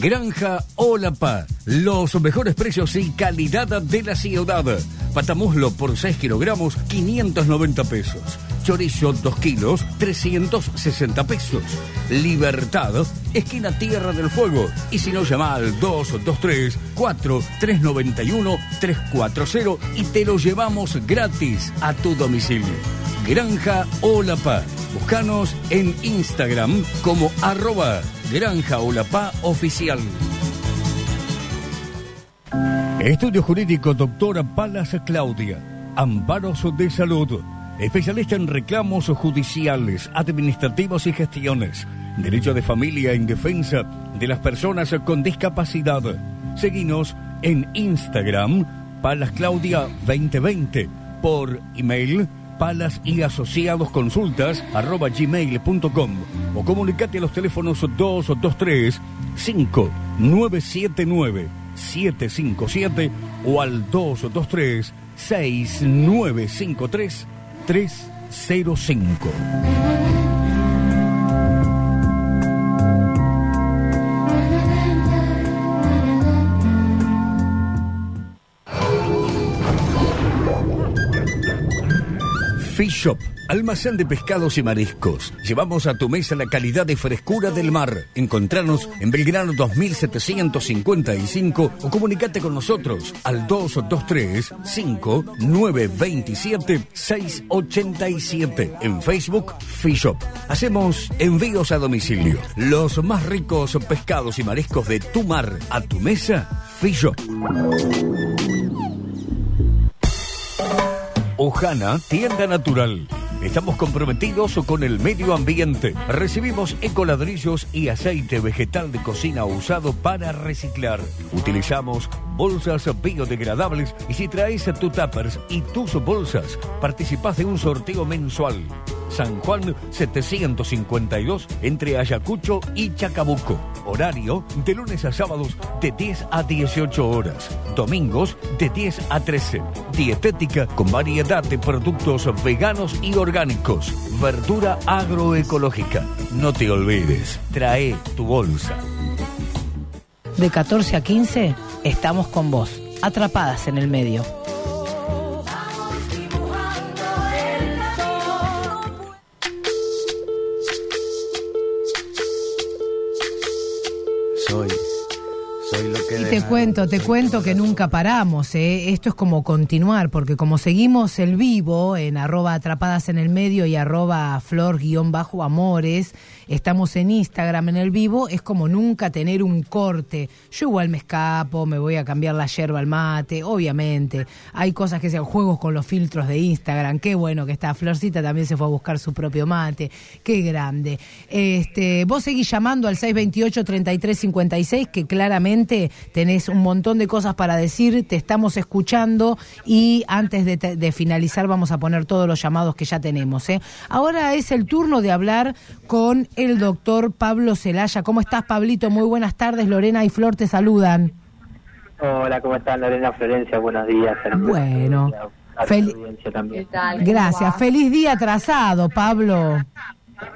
Granja Olapa, los mejores precios y calidad de la ciudad. Patamuslo por 6 kilogramos, 590 pesos. Chorizo 2 kilos, 360 pesos. Libertad, esquina Tierra del Fuego. Y si no, llama al 223 4391 340 y te lo llevamos gratis a tu domicilio. Granja Olapa. Búscanos en Instagram como arroba Granja Olapa Oficial. Estudio Jurídico Doctora Palas Claudia. Amparos de Salud. Especialista en reclamos judiciales, administrativos y gestiones. Derecho de familia en defensa de las personas con discapacidad. Seguinos en Instagram, Palas Claudia 2020. Por email, palas y asociados consultas arroba gmail.com o comunicate a los teléfonos 223 5979 757 o al 223 6953 305. Fish Shop, almacén de pescados y mariscos. Llevamos a tu mesa la calidad de frescura del mar. Encontranos en Belgrano 2755 o comunicate con nosotros al 223 5927 687 en Facebook Fish Shop. Hacemos envíos a domicilio. Los más ricos pescados y mariscos de tu mar a tu mesa, Fish Shop. Ojana, tienda natural. Estamos comprometidos con el medio ambiente. Recibimos ecoladrillos y aceite vegetal de cocina usado para reciclar. Utilizamos bolsas biodegradables y si traes tu tuppers y tus bolsas, participás de un sorteo mensual. San Juan 752 entre Ayacucho y Chacabuco. Horario de lunes a sábados de 10 a 18 horas. Domingos de 10 a 13. Dietética con variedad de productos veganos y orgánicos. Verdura agroecológica. No te olvides, trae tu bolsa. De 14 a 15 estamos con vos, atrapadas en el medio. Te cuento, te cuento que nunca paramos, ¿eh? esto es como continuar, porque como seguimos el vivo en arroba atrapadas en el medio y arroba flor guion bajo amores, estamos en Instagram en el vivo, es como nunca tener un corte. Yo igual me escapo, me voy a cambiar la yerba al mate, obviamente. Hay cosas que sean juegos con los filtros de Instagram, qué bueno que está. Florcita también se fue a buscar su propio mate, qué grande. Este, vos seguís llamando al 628-3356, que claramente tenés un montón de cosas para decir, te estamos escuchando y antes de, finalizar vamos a poner todos los llamados que ya tenemos. ¿eh? Ahora es el turno de hablar con el doctor Pablo Celaya. ¿Cómo estás, Pablito? Muy buenas tardes. Lorena y Flor te saludan. Hola, ¿cómo están Lorena Florencia? Buenos días. Bueno, A tu fel- gracias. Feliz día atrasado, Pablo.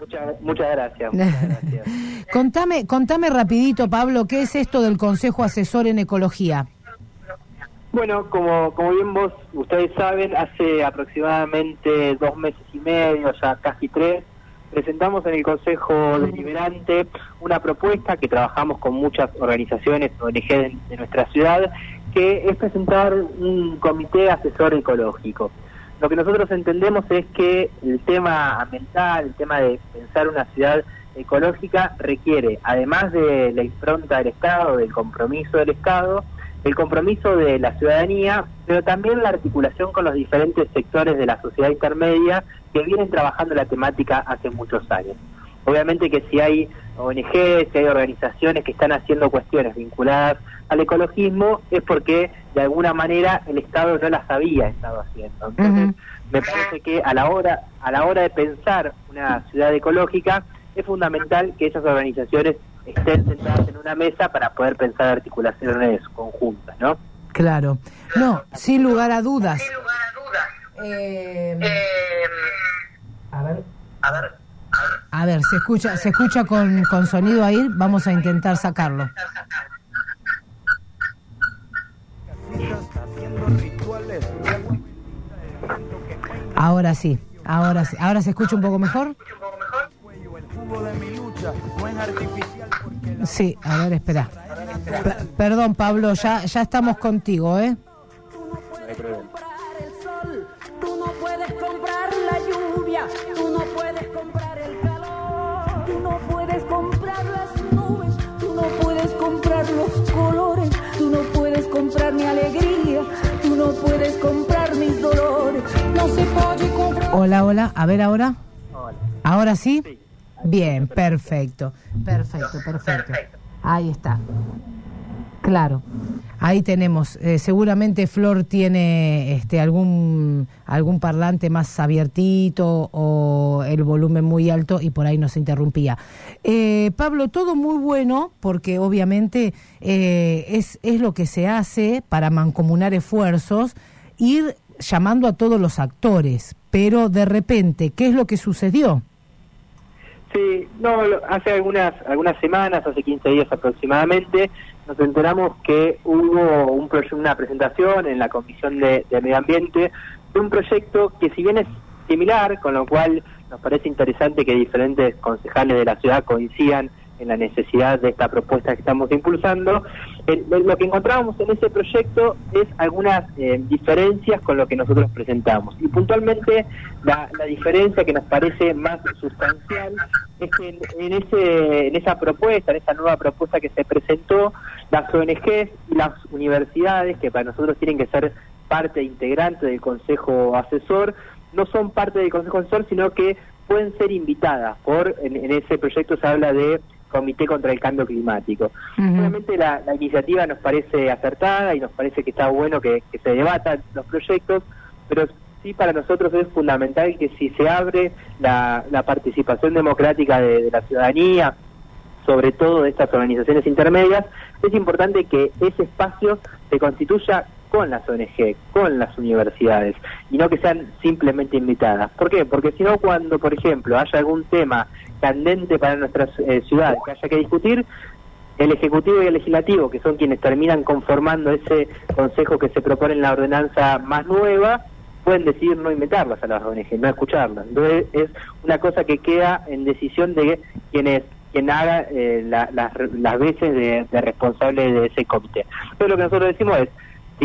Muchas, muchas gracias. muchas gracias. Contame, contame rapidito, Pablo, ¿qué es esto del Consejo Asesor en Ecología? Bueno, como, como bien vos, ustedes saben, hace aproximadamente dos meses y medio, ya casi tres, presentamos en el Consejo Deliberante una propuesta que trabajamos con muchas organizaciones, ONG de, de nuestra ciudad, que es presentar un comité asesor ecológico. Lo que nosotros entendemos es que el tema ambiental, el tema de pensar una ciudad ecológica requiere, además de la impronta del Estado, del compromiso del Estado, el compromiso de la ciudadanía, pero también la articulación con los diferentes sectores de la sociedad intermedia que vienen trabajando la temática hace muchos años. Obviamente que si hay ONG, si hay organizaciones que están haciendo cuestiones vinculadas al ecologismo, es porque de alguna manera el Estado no las había estado haciendo. Entonces, me parece que a la hora a la hora de pensar una ciudad ecológica es fundamental que esas organizaciones estén sentadas en una mesa para poder pensar articulaciones conjuntas, ¿no? Claro. No, sin lugar a dudas. Eh, a ver. A ver, se escucha, se escucha con, con sonido ahí, vamos a intentar sacarlo. Ahora sí. Ahora, sí. ahora se escucha un poco mejor. Sí, a ver, espera. Pe- perdón, Pablo, ya, ya estamos contigo, ¿eh? Hola, hola. A ver ahora. ¿Ahora sí? Bien, perfecto. Perfecto, perfecto. Ahí está. Claro. Ahí tenemos. Eh, seguramente Flor tiene este algún algún parlante más abiertito o el volumen muy alto y por ahí nos interrumpía. Eh, Pablo, todo muy bueno porque obviamente eh, es, es lo que se hace para mancomunar esfuerzos, ir llamando a todos los actores, pero de repente, ¿qué es lo que sucedió? Sí, no, hace algunas algunas semanas, hace 15 días aproximadamente, nos enteramos que hubo un una presentación en la Comisión de Medio Ambiente de un proyecto que si bien es similar, con lo cual nos parece interesante que diferentes concejales de la ciudad coincidan en la necesidad de esta propuesta que estamos impulsando. Eh, lo que encontrábamos en ese proyecto es algunas eh, diferencias con lo que nosotros presentamos. Y puntualmente la, diferencia que nos parece más sustancial es que en, ese, en esa propuesta, en esa nueva propuesta que se presentó, las ONGs y las universidades, que para nosotros tienen que ser parte integrante del Consejo Asesor, no son parte del Consejo Asesor, sino que pueden ser invitadas por, en ese proyecto se habla de Comité contra el Cambio Climático. Obviamente la, la iniciativa nos parece acertada y nos parece que está bueno que, que se debatan los proyectos, pero sí para nosotros es fundamental que si se abre la, la participación democrática de, de la ciudadanía, sobre todo de estas organizaciones intermedias, es importante que ese espacio se constituya con las ONG, con las universidades, y no que sean simplemente invitadas. ¿Por qué? Porque si no, cuando, por ejemplo, haya algún tema candente para nuestra eh, ciudad que haya que discutir, el Ejecutivo y el Legislativo, que son quienes terminan conformando ese consejo que se propone en la ordenanza más nueva, pueden decidir no invitarlas a las ONG, no escucharlas. Entonces es una cosa que queda en decisión de quienes quien haga eh, la- las, las veces de, de responsable de ese comité. Entonces lo que nosotros decimos es,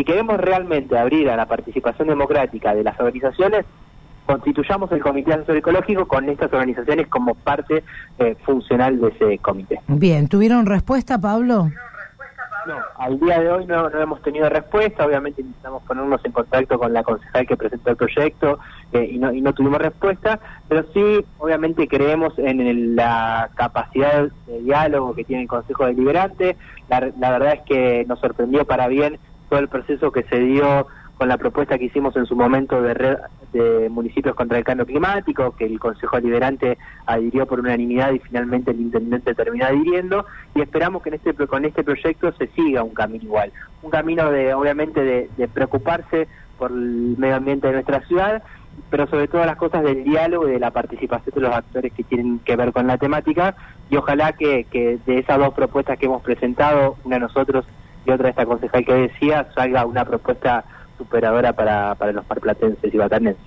si queremos realmente abrir a la participación democrática de las organizaciones, constituyamos el Comité Asesor Ecológico con estas organizaciones como parte eh, funcional de ese comité. Bien, ¿tuvieron respuesta, Pablo? No, al día de hoy no, no hemos tenido respuesta, obviamente intentamos ponernos en contacto con la concejal que presentó el proyecto eh, y, no, y no tuvimos respuesta, pero sí, obviamente creemos en el- la capacidad de diálogo que tiene el Consejo Deliberante, la, la verdad es que nos sorprendió para bien todo el proceso que se dio con la propuesta que hicimos en su momento de red de municipios contra el cambio climático, que el Consejo Deliberante adhirió por unanimidad y finalmente el intendente terminó adhiriendo, y esperamos que en este, con este proyecto se siga un camino igual, un camino de, obviamente, de, de preocuparse por el medio ambiente de nuestra ciudad, pero sobre todo las cosas del diálogo y de la participación de los actores que tienen que ver con la temática, y ojalá que, que de esas dos propuestas que hemos presentado, una nosotros y otra esta concejal que decía, salga una propuesta superadora para, para los marplatenses y batanenses.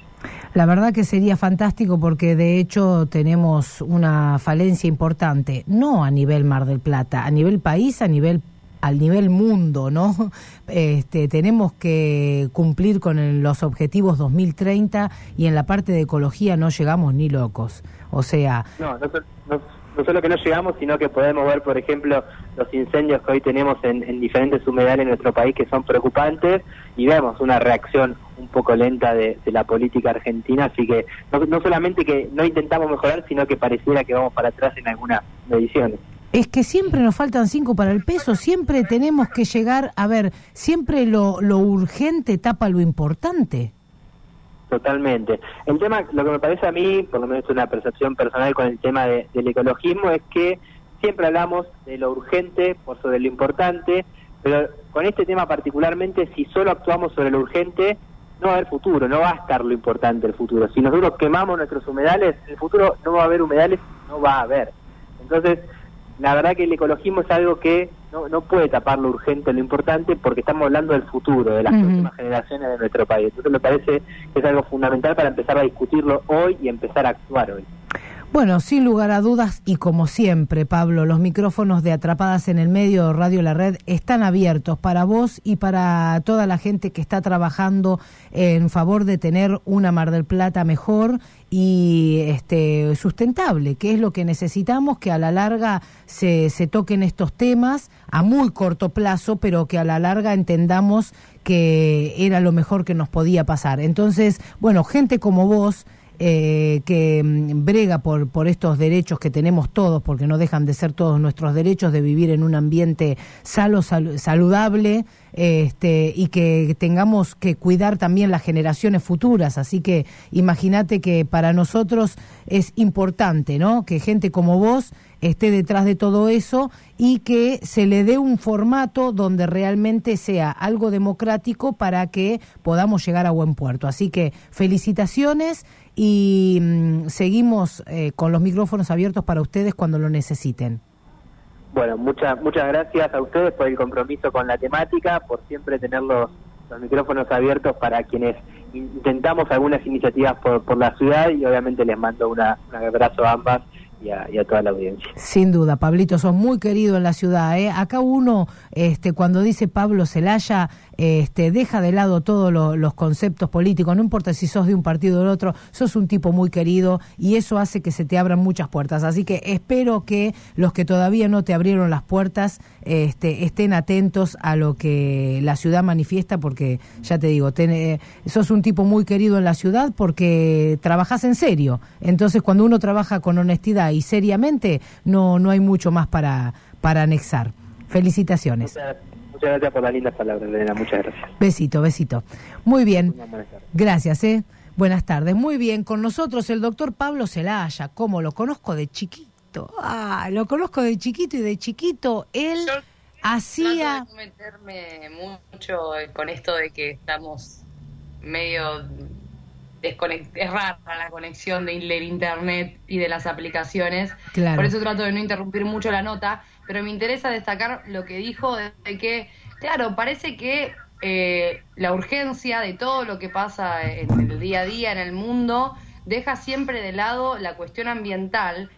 La verdad que sería fantástico porque de hecho tenemos una falencia importante, no a nivel Mar del Plata, a nivel país, a nivel al nivel mundo, ¿no? Este, tenemos que cumplir con el- los objetivos 2030 y en la parte de ecología no llegamos ni locos. O sea, No, no, no- no solo que no llegamos, sino que podemos ver, por ejemplo, los incendios que hoy tenemos en, en diferentes humedales en nuestro país que son preocupantes y vemos una reacción un poco lenta de, de la política argentina, así que no, no solamente que no intentamos mejorar, sino que pareciera que vamos para atrás en algunas mediciones. Es que siempre nos faltan cinco para el peso, siempre tenemos que llegar, a ver, siempre lo, lo urgente tapa lo importante. Totalmente. El tema, lo que me parece a mí, por lo menos una percepción personal con el tema de- del ecologismo, es que siempre hablamos de lo urgente por sobre lo importante, pero con este tema particularmente, si solo actuamos sobre lo urgente, no va a haber futuro, no va a estar lo importante el futuro. Si nosotros quemamos nuestros humedales, el futuro no va a haber humedales, no va a haber. Entonces, la verdad que el ecologismo es algo que no, no puede tapar lo urgente, lo importante, porque estamos hablando del futuro, de las próximas generaciones de nuestro país. Entonces me parece que es algo fundamental para empezar a discutirlo hoy y empezar a actuar hoy. Bueno, sin lugar a dudas y como siempre, Pablo, los micrófonos de Atrapadas en el Medio Radio La Red están abiertos para vos y para toda la gente que está trabajando en favor de tener una Mar del Plata mejor y este sustentable, que es lo que necesitamos, que a la larga se, se toquen estos temas a muy corto plazo, pero que a la larga entendamos que era lo mejor que nos podía pasar. Entonces, bueno, gente como vos eh, que mm, brega por, por estos derechos que tenemos todos, porque no dejan de ser todos nuestros derechos de vivir en un ambiente salo, sal- saludable este, y que tengamos que cuidar también las generaciones futuras. Así que imagínate que para nosotros es importante, ¿no? Que gente como vos esté detrás de todo eso y que se le dé un formato donde realmente sea algo democrático para que podamos llegar a buen puerto. Así que felicitaciones y mm, seguimos eh, con los micrófonos abiertos para ustedes cuando lo necesiten. Bueno, muchas muchas gracias a ustedes por el compromiso con la temática, por siempre tener los, los micrófonos abiertos para quienes intentamos algunas iniciativas por, por la ciudad y obviamente les mando una, un abrazo a ambas y a, y a toda la audiencia. Sin duda, Pablito, sos muy querido en la ciudad. ¿eh? Acá uno, este, cuando dice Pablo Celaya, este, deja de lado todos lo- los conceptos políticos, no importa si sos de un partido o del otro, sos un tipo muy querido y eso hace que se te abran muchas puertas. Así que espero que los que todavía no te abrieron las puertas este, estén atentos a lo que la ciudad manifiesta, porque ya te digo, eh, sos un tipo muy querido en la ciudad porque trabajas en serio. Entonces, cuando uno trabaja con honestidad y seriamente, no, no hay mucho más para, para anexar. Felicitaciones. Muchas, gracias por las lindas palabras, Elena, muchas gracias. Besito, besito. Muy bien. Gracias, ¿eh? Buenas tardes. Muy bien, con nosotros el doctor Pablo Celaya, como lo conozco de chiquito. Ah, lo conozco de chiquito y de chiquito él hacía... No meterme mucho con esto de que estamos medio desconect- es rara la conexión de- del internet y de las aplicaciones. Claro. Por eso trato de no interrumpir mucho la nota, pero me interesa destacar lo que dijo de, que, claro, parece que eh, la urgencia de todo lo que pasa en el día a día en el mundo deja siempre de lado la cuestión ambiental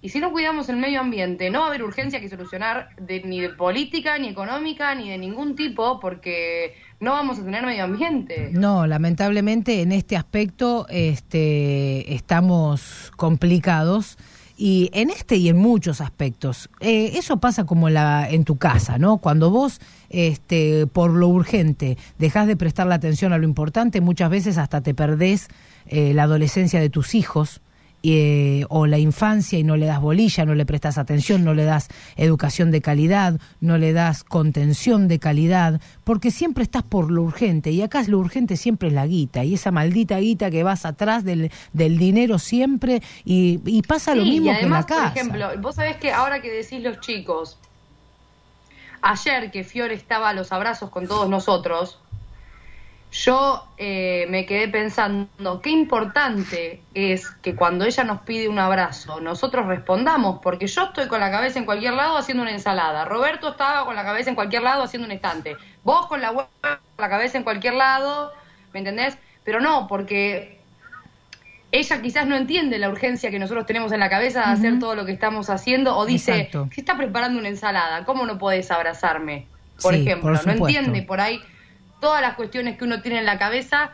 y si no cuidamos el medio ambiente, no va a haber urgencia que solucionar de- ni de política, ni económica, ni de ningún tipo, porque no vamos a tener medio ambiente. No, lamentablemente en este aspecto este, estamos complicados y en este y en muchos aspectos. Eh, eso pasa como la, en tu casa, ¿no? Cuando vos, este, por lo urgente, dejás de prestar la atención a lo importante, muchas veces hasta te perdés eh, la adolescencia de tus hijos. Eh, o la infancia y no le das bolilla, no le prestas atención, no le das educación de calidad, no le das contención de calidad, porque siempre estás por lo urgente y acá lo urgente siempre es la guita y esa maldita guita que vas atrás del, del dinero siempre y, y pasa lo mismo y que en la casa. Por ejemplo, vos sabés que ahora que decís los chicos, ayer que Fiore estaba a los abrazos con todos nosotros, yo eh, me quedé pensando qué importante es que cuando ella nos pide un abrazo, nosotros respondamos, porque yo estoy con la cabeza en cualquier lado haciendo una ensalada, Roberto estaba con la cabeza en cualquier lado haciendo un estante, vos con la, la cabeza en cualquier lado, ¿me entendés? Pero no, porque ella quizás no entiende la urgencia que nosotros tenemos en la cabeza de hacer todo lo que estamos haciendo o dice, Exacto. que está preparando una ensalada, ¿cómo no podés abrazarme? Por Sí, ejemplo, por no entiende por ahí todas las cuestiones que uno tiene en la cabeza.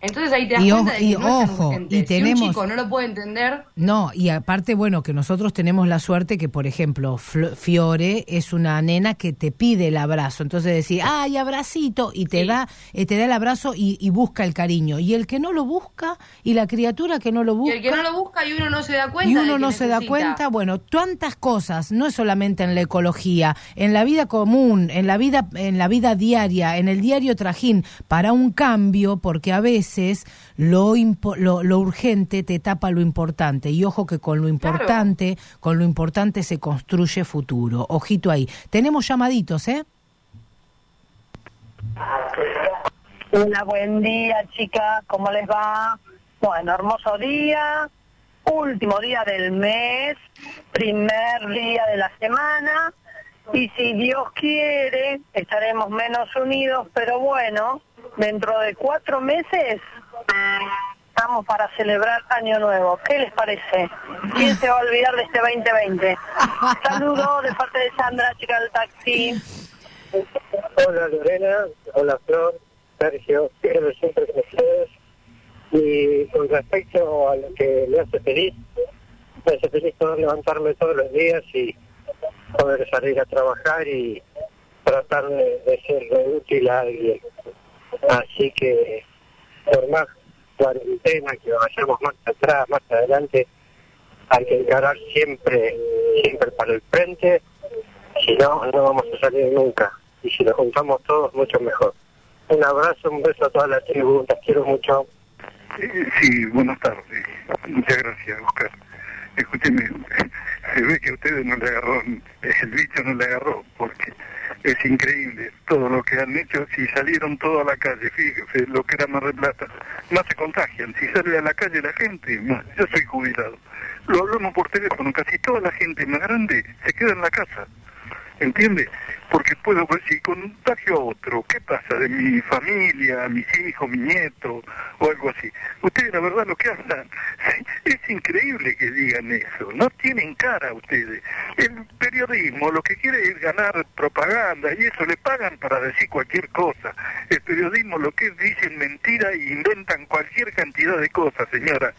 Entonces ahí te das Y cuenta de que y no es tan ojo, y Si un chico no lo puede entender, No, y aparte, bueno, que nosotros tenemos la suerte que, por ejemplo, Fiore es una nena que te pide el abrazo. Entonces decís, ay, abracito, y te da eh, te da el abrazo y, y busca el cariño. Y el que no lo busca, y la criatura que no lo y busca. el que no lo busca y uno no se da cuenta. y uno no se da cuenta, bueno, tantas cosas, no es solamente en la ecología, en la vida común, en la vida, en la vida diaria, en el diario trajín, para un cambio, porque a veces lo, impo- lo, lo urgente te tapa lo importante. Y ojo que con lo importante, con lo importante se construye futuro. Ojito ahí. Tenemos llamaditos, ¿eh? Hola, buen día, chicas. ¿Cómo les va? Bueno, hermoso día. último día del mes, primer día de la semana, y si Dios quiere, estaremos menos unidos, pero bueno, dentro de cuatro meses estamos para celebrar Año Nuevo. ¿Qué les parece? ¿Quién se va a olvidar de este 2020? Saludos de parte de Sandra, chica del taxi. Hola Lorena, hola Flor, Sergio, quiero siempre con ustedes. Y con respecto a lo que me hace feliz, me hace feliz poder levantarme todos los días y poder salir a trabajar y tratar de, de ser útil a alguien. Así que, por más cuarentena que vayamos más atrás, más adelante, hay que encarar siempre, siempre para el frente, si no, no vamos a salir nunca. Y si nos juntamos todos, mucho mejor. Un abrazo, un beso a toda la tribu, las quiero mucho. Sí, buenas tardes. Muchas gracias, Oscar. Escúcheme, se ve que a ustedes no le agarró, el bicho no le agarró, porque es increíble todo lo que han hecho. Si salieron todos a la calle, fíjese lo que era Mar del Plata, más se contagian. Si sale a la calle la gente, más, yo soy jubilado. Lo hablamos por teléfono, casi toda la gente más grande se queda en la casa. ¿Entiende? Porque puedo, si contagio a otro, ¿qué pasa de mi familia, mis hijos, mi nieto o algo así? Ustedes, la verdad, lo que hablan, es increíble que digan eso. No tienen cara ustedes. El periodismo lo que quiere es ganar propaganda y eso le pagan para decir cualquier cosa. El periodismo lo que es, dicen mentira e inventan cualquier cantidad de cosas, señora.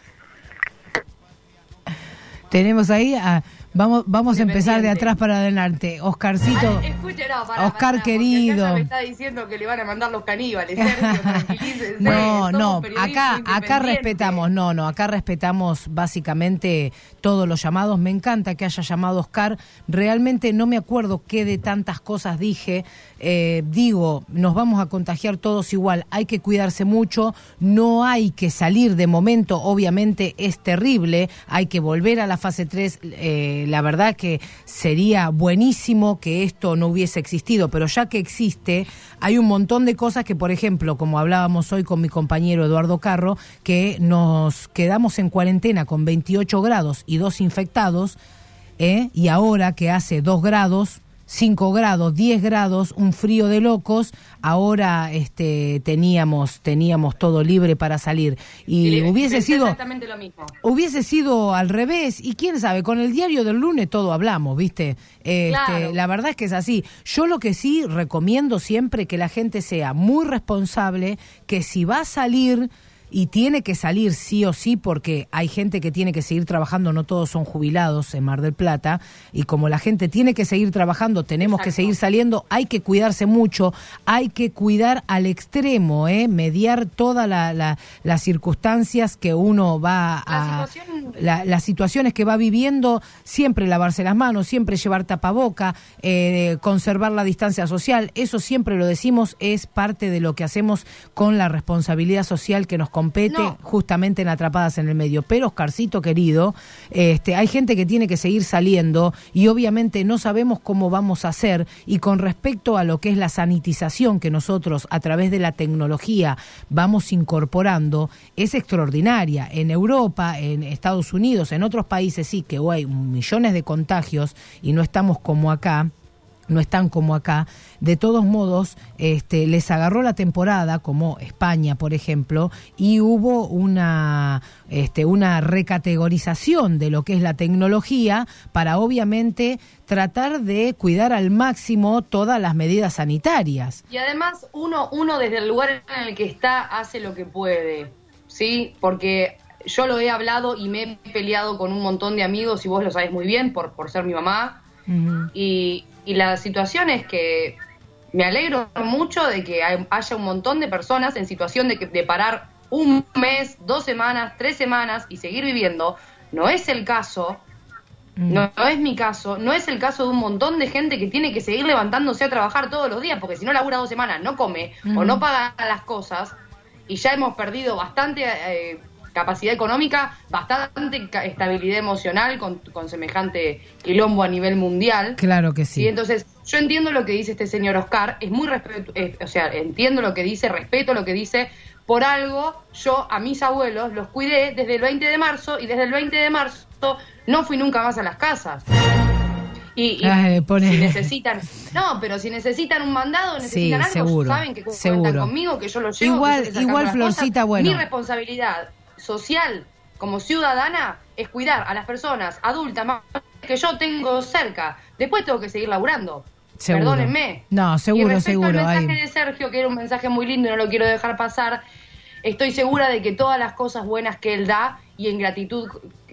Tenemos ahí a... Vamos, vamos a empezar de atrás para adelante. Oscarcito, Escuche, no, pará, Oscar querido. me está diciendo que le van a mandar los caníbales. Sergio, No, no, acá, acá respetamos, no, no, acá respetamos básicamente todos los llamados. Me encanta que haya llamado Oscar. Realmente no me acuerdo qué de tantas cosas dije. Eh, digo, nos vamos a contagiar todos igual. Hay que cuidarse mucho. No hay que salir de momento. Obviamente es terrible. Hay que volver a la fase 3. Eh, la verdad que sería buenísimo que esto no hubiese existido, pero ya que existe, hay un montón de cosas que, por ejemplo, como hablábamos hoy con mi compañero Eduardo Carro, que nos quedamos en cuarentena con 28 grados y dos infectados, ¿eh? y ahora que hace 2 grados, 5 grados, 10 grados, un frío de locos, ahora este, teníamos, teníamos todo libre para salir. Y Sí, hubiese sido... exactamente lo mismo. Hubiese sido al revés, y quién sabe, con el diario del lunes todo hablamos, ¿viste? Este, Claro. La verdad es que es así. Yo lo que sí recomiendo siempre que la gente sea muy responsable, que si va a salir y tiene que salir sí o sí porque hay gente que tiene que seguir trabajando, no todos son jubilados en Mar del Plata, y como la gente tiene que seguir trabajando, tenemos que seguir saliendo, hay que cuidarse mucho, hay que cuidar al extremo, ¿eh? mediar todas la, la- las circunstancias que uno va a... la- las situaciones que va viviendo, siempre lavarse las manos, siempre llevar tapaboca, eh, conservar la distancia social, eso siempre lo decimos, es parte de lo que hacemos con la responsabilidad social que nos compete No. justamente en Atrapadas en el Medio. Pero, Oscarcito querido, este, hay gente que tiene que seguir saliendo y obviamente no sabemos cómo vamos a hacer. Y con respecto a lo que es la sanitización que nosotros a través de la tecnología vamos incorporando, es extraordinaria. En Europa, en Estados Unidos, en otros países sí que hay millones de contagios y no estamos como acá no están como acá. De todos modos, este, les agarró la temporada, como España, por ejemplo, y hubo una, este, una recategorización de lo que es la tecnología para obviamente tratar de cuidar al máximo todas las medidas sanitarias. Y además uno, uno desde el lugar en el que está hace lo que puede, ¿sí? Porque yo lo he hablado y me he peleado con un montón de amigos y vos lo sabés muy bien por, por ser mi mamá. Y, y la situación es que me alegro mucho de que hay- haya un montón de personas en situación de, que, de parar un mes, dos semanas, tres semanas y seguir viviendo. No es el caso, no, no es mi caso, no es el caso de un montón de gente que tiene que seguir levantándose a trabajar todos los días, porque si no labura dos semanas, no come o no paga las cosas, y ya hemos perdido bastante eh, capacidad económica, bastante estabilidad emocional con, con semejante quilombo a nivel mundial. Claro que sí. Y entonces, yo entiendo lo que dice este señor Oscar, es muy respeto, eh, o sea, entiendo lo que dice, respeto lo que dice, por algo yo a mis abuelos los cuidé desde el 20 de marzo y desde el 20 de marzo no fui nunca más a las casas. Y, y Ay, pone- si necesitan, no, pero si necesitan un mandado, necesitan algo, seguro, saben que cuentan seguro. conmigo, que yo lo llevo. Igual- igual, Florcita, cosas. bueno. Mi responsabilidad social como ciudadana es cuidar a las personas adultas más que yo tengo cerca. Después tengo que seguir laburando. Seguro. Perdónenme. No, y seguro, respecto seguro. al mensaje de Sergio, que era un mensaje muy lindo y no lo quiero dejar pasar, estoy segura de que todas las cosas buenas que él da y en gratitud,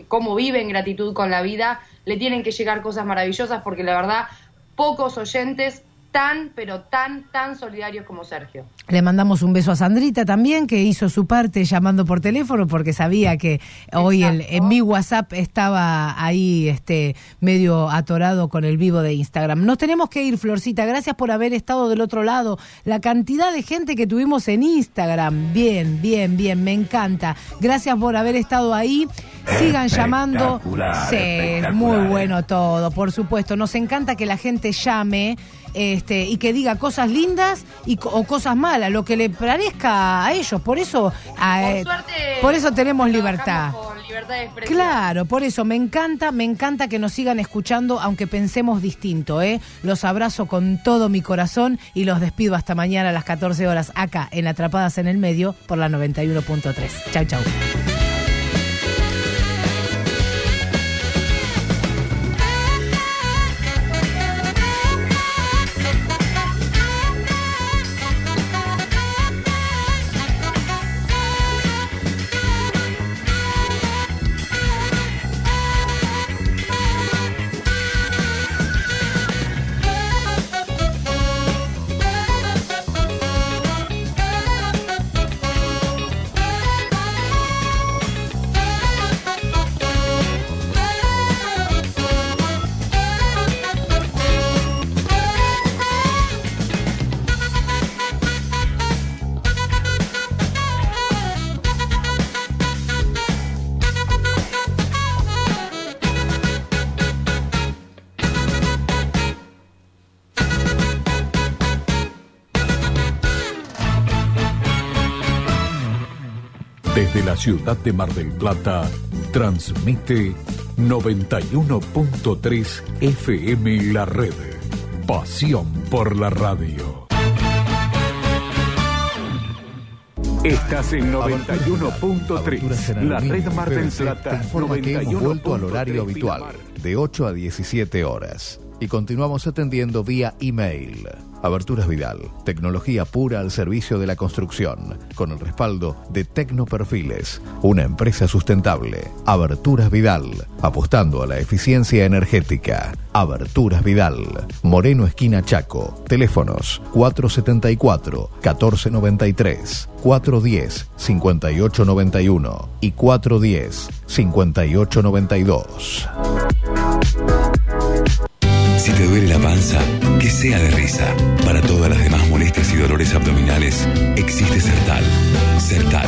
cómo vive en gratitud con la vida, le tienen que llegar cosas maravillosas porque la verdad, pocos oyentes tan, pero tan, tan solidarios como Sergio. Le mandamos un beso a Sandrita también, que hizo su parte llamando por teléfono porque sabía que hoy el, en mi WhatsApp estaba ahí este medio atorado con el vivo de Instagram. Nos tenemos que ir, Florcita. Gracias por haber estado del otro lado. La cantidad de gente que tuvimos en Instagram. Bien, bien, bien. Me encanta. Gracias por haber estado ahí. Sigan llamando. Sí, muy bueno todo, por supuesto. Nos encanta que la gente llame este, y que diga cosas lindas y, o cosas malas, lo que le parezca a ellos. Por eso, a- eh, por eso tenemos libertad. Libertad de expresión. Claro, por eso me encanta, me encanta que nos sigan escuchando, aunque pensemos distinto, ¿eh? Los abrazo con todo mi corazón y los despido hasta mañana a las 14 horas acá en Atrapadas en el Medio por la 91.3. Chau, chau. Ciudad de Mar del Plata, transmite 91.3 FM La Red. Pasión por la radio. Estás en 91.3. La Red Mar del Plata. Que hemos vuelto al 91.3 horario habitual, de 8 a 17 horas. Y continuamos atendiendo vía email. Aberturas Vidal, tecnología pura al servicio de la construcción, con el respaldo de Tecnoperfiles, una empresa sustentable. Aberturas Vidal, apostando a la eficiencia energética. Aberturas Vidal, Moreno Esquina Chaco, teléfonos 474-1493, 410-5891 y 410-5892. Si te duele la panza, que sea de risa. Para todas las demás molestias y dolores abdominales, existe Sertal. Sertal.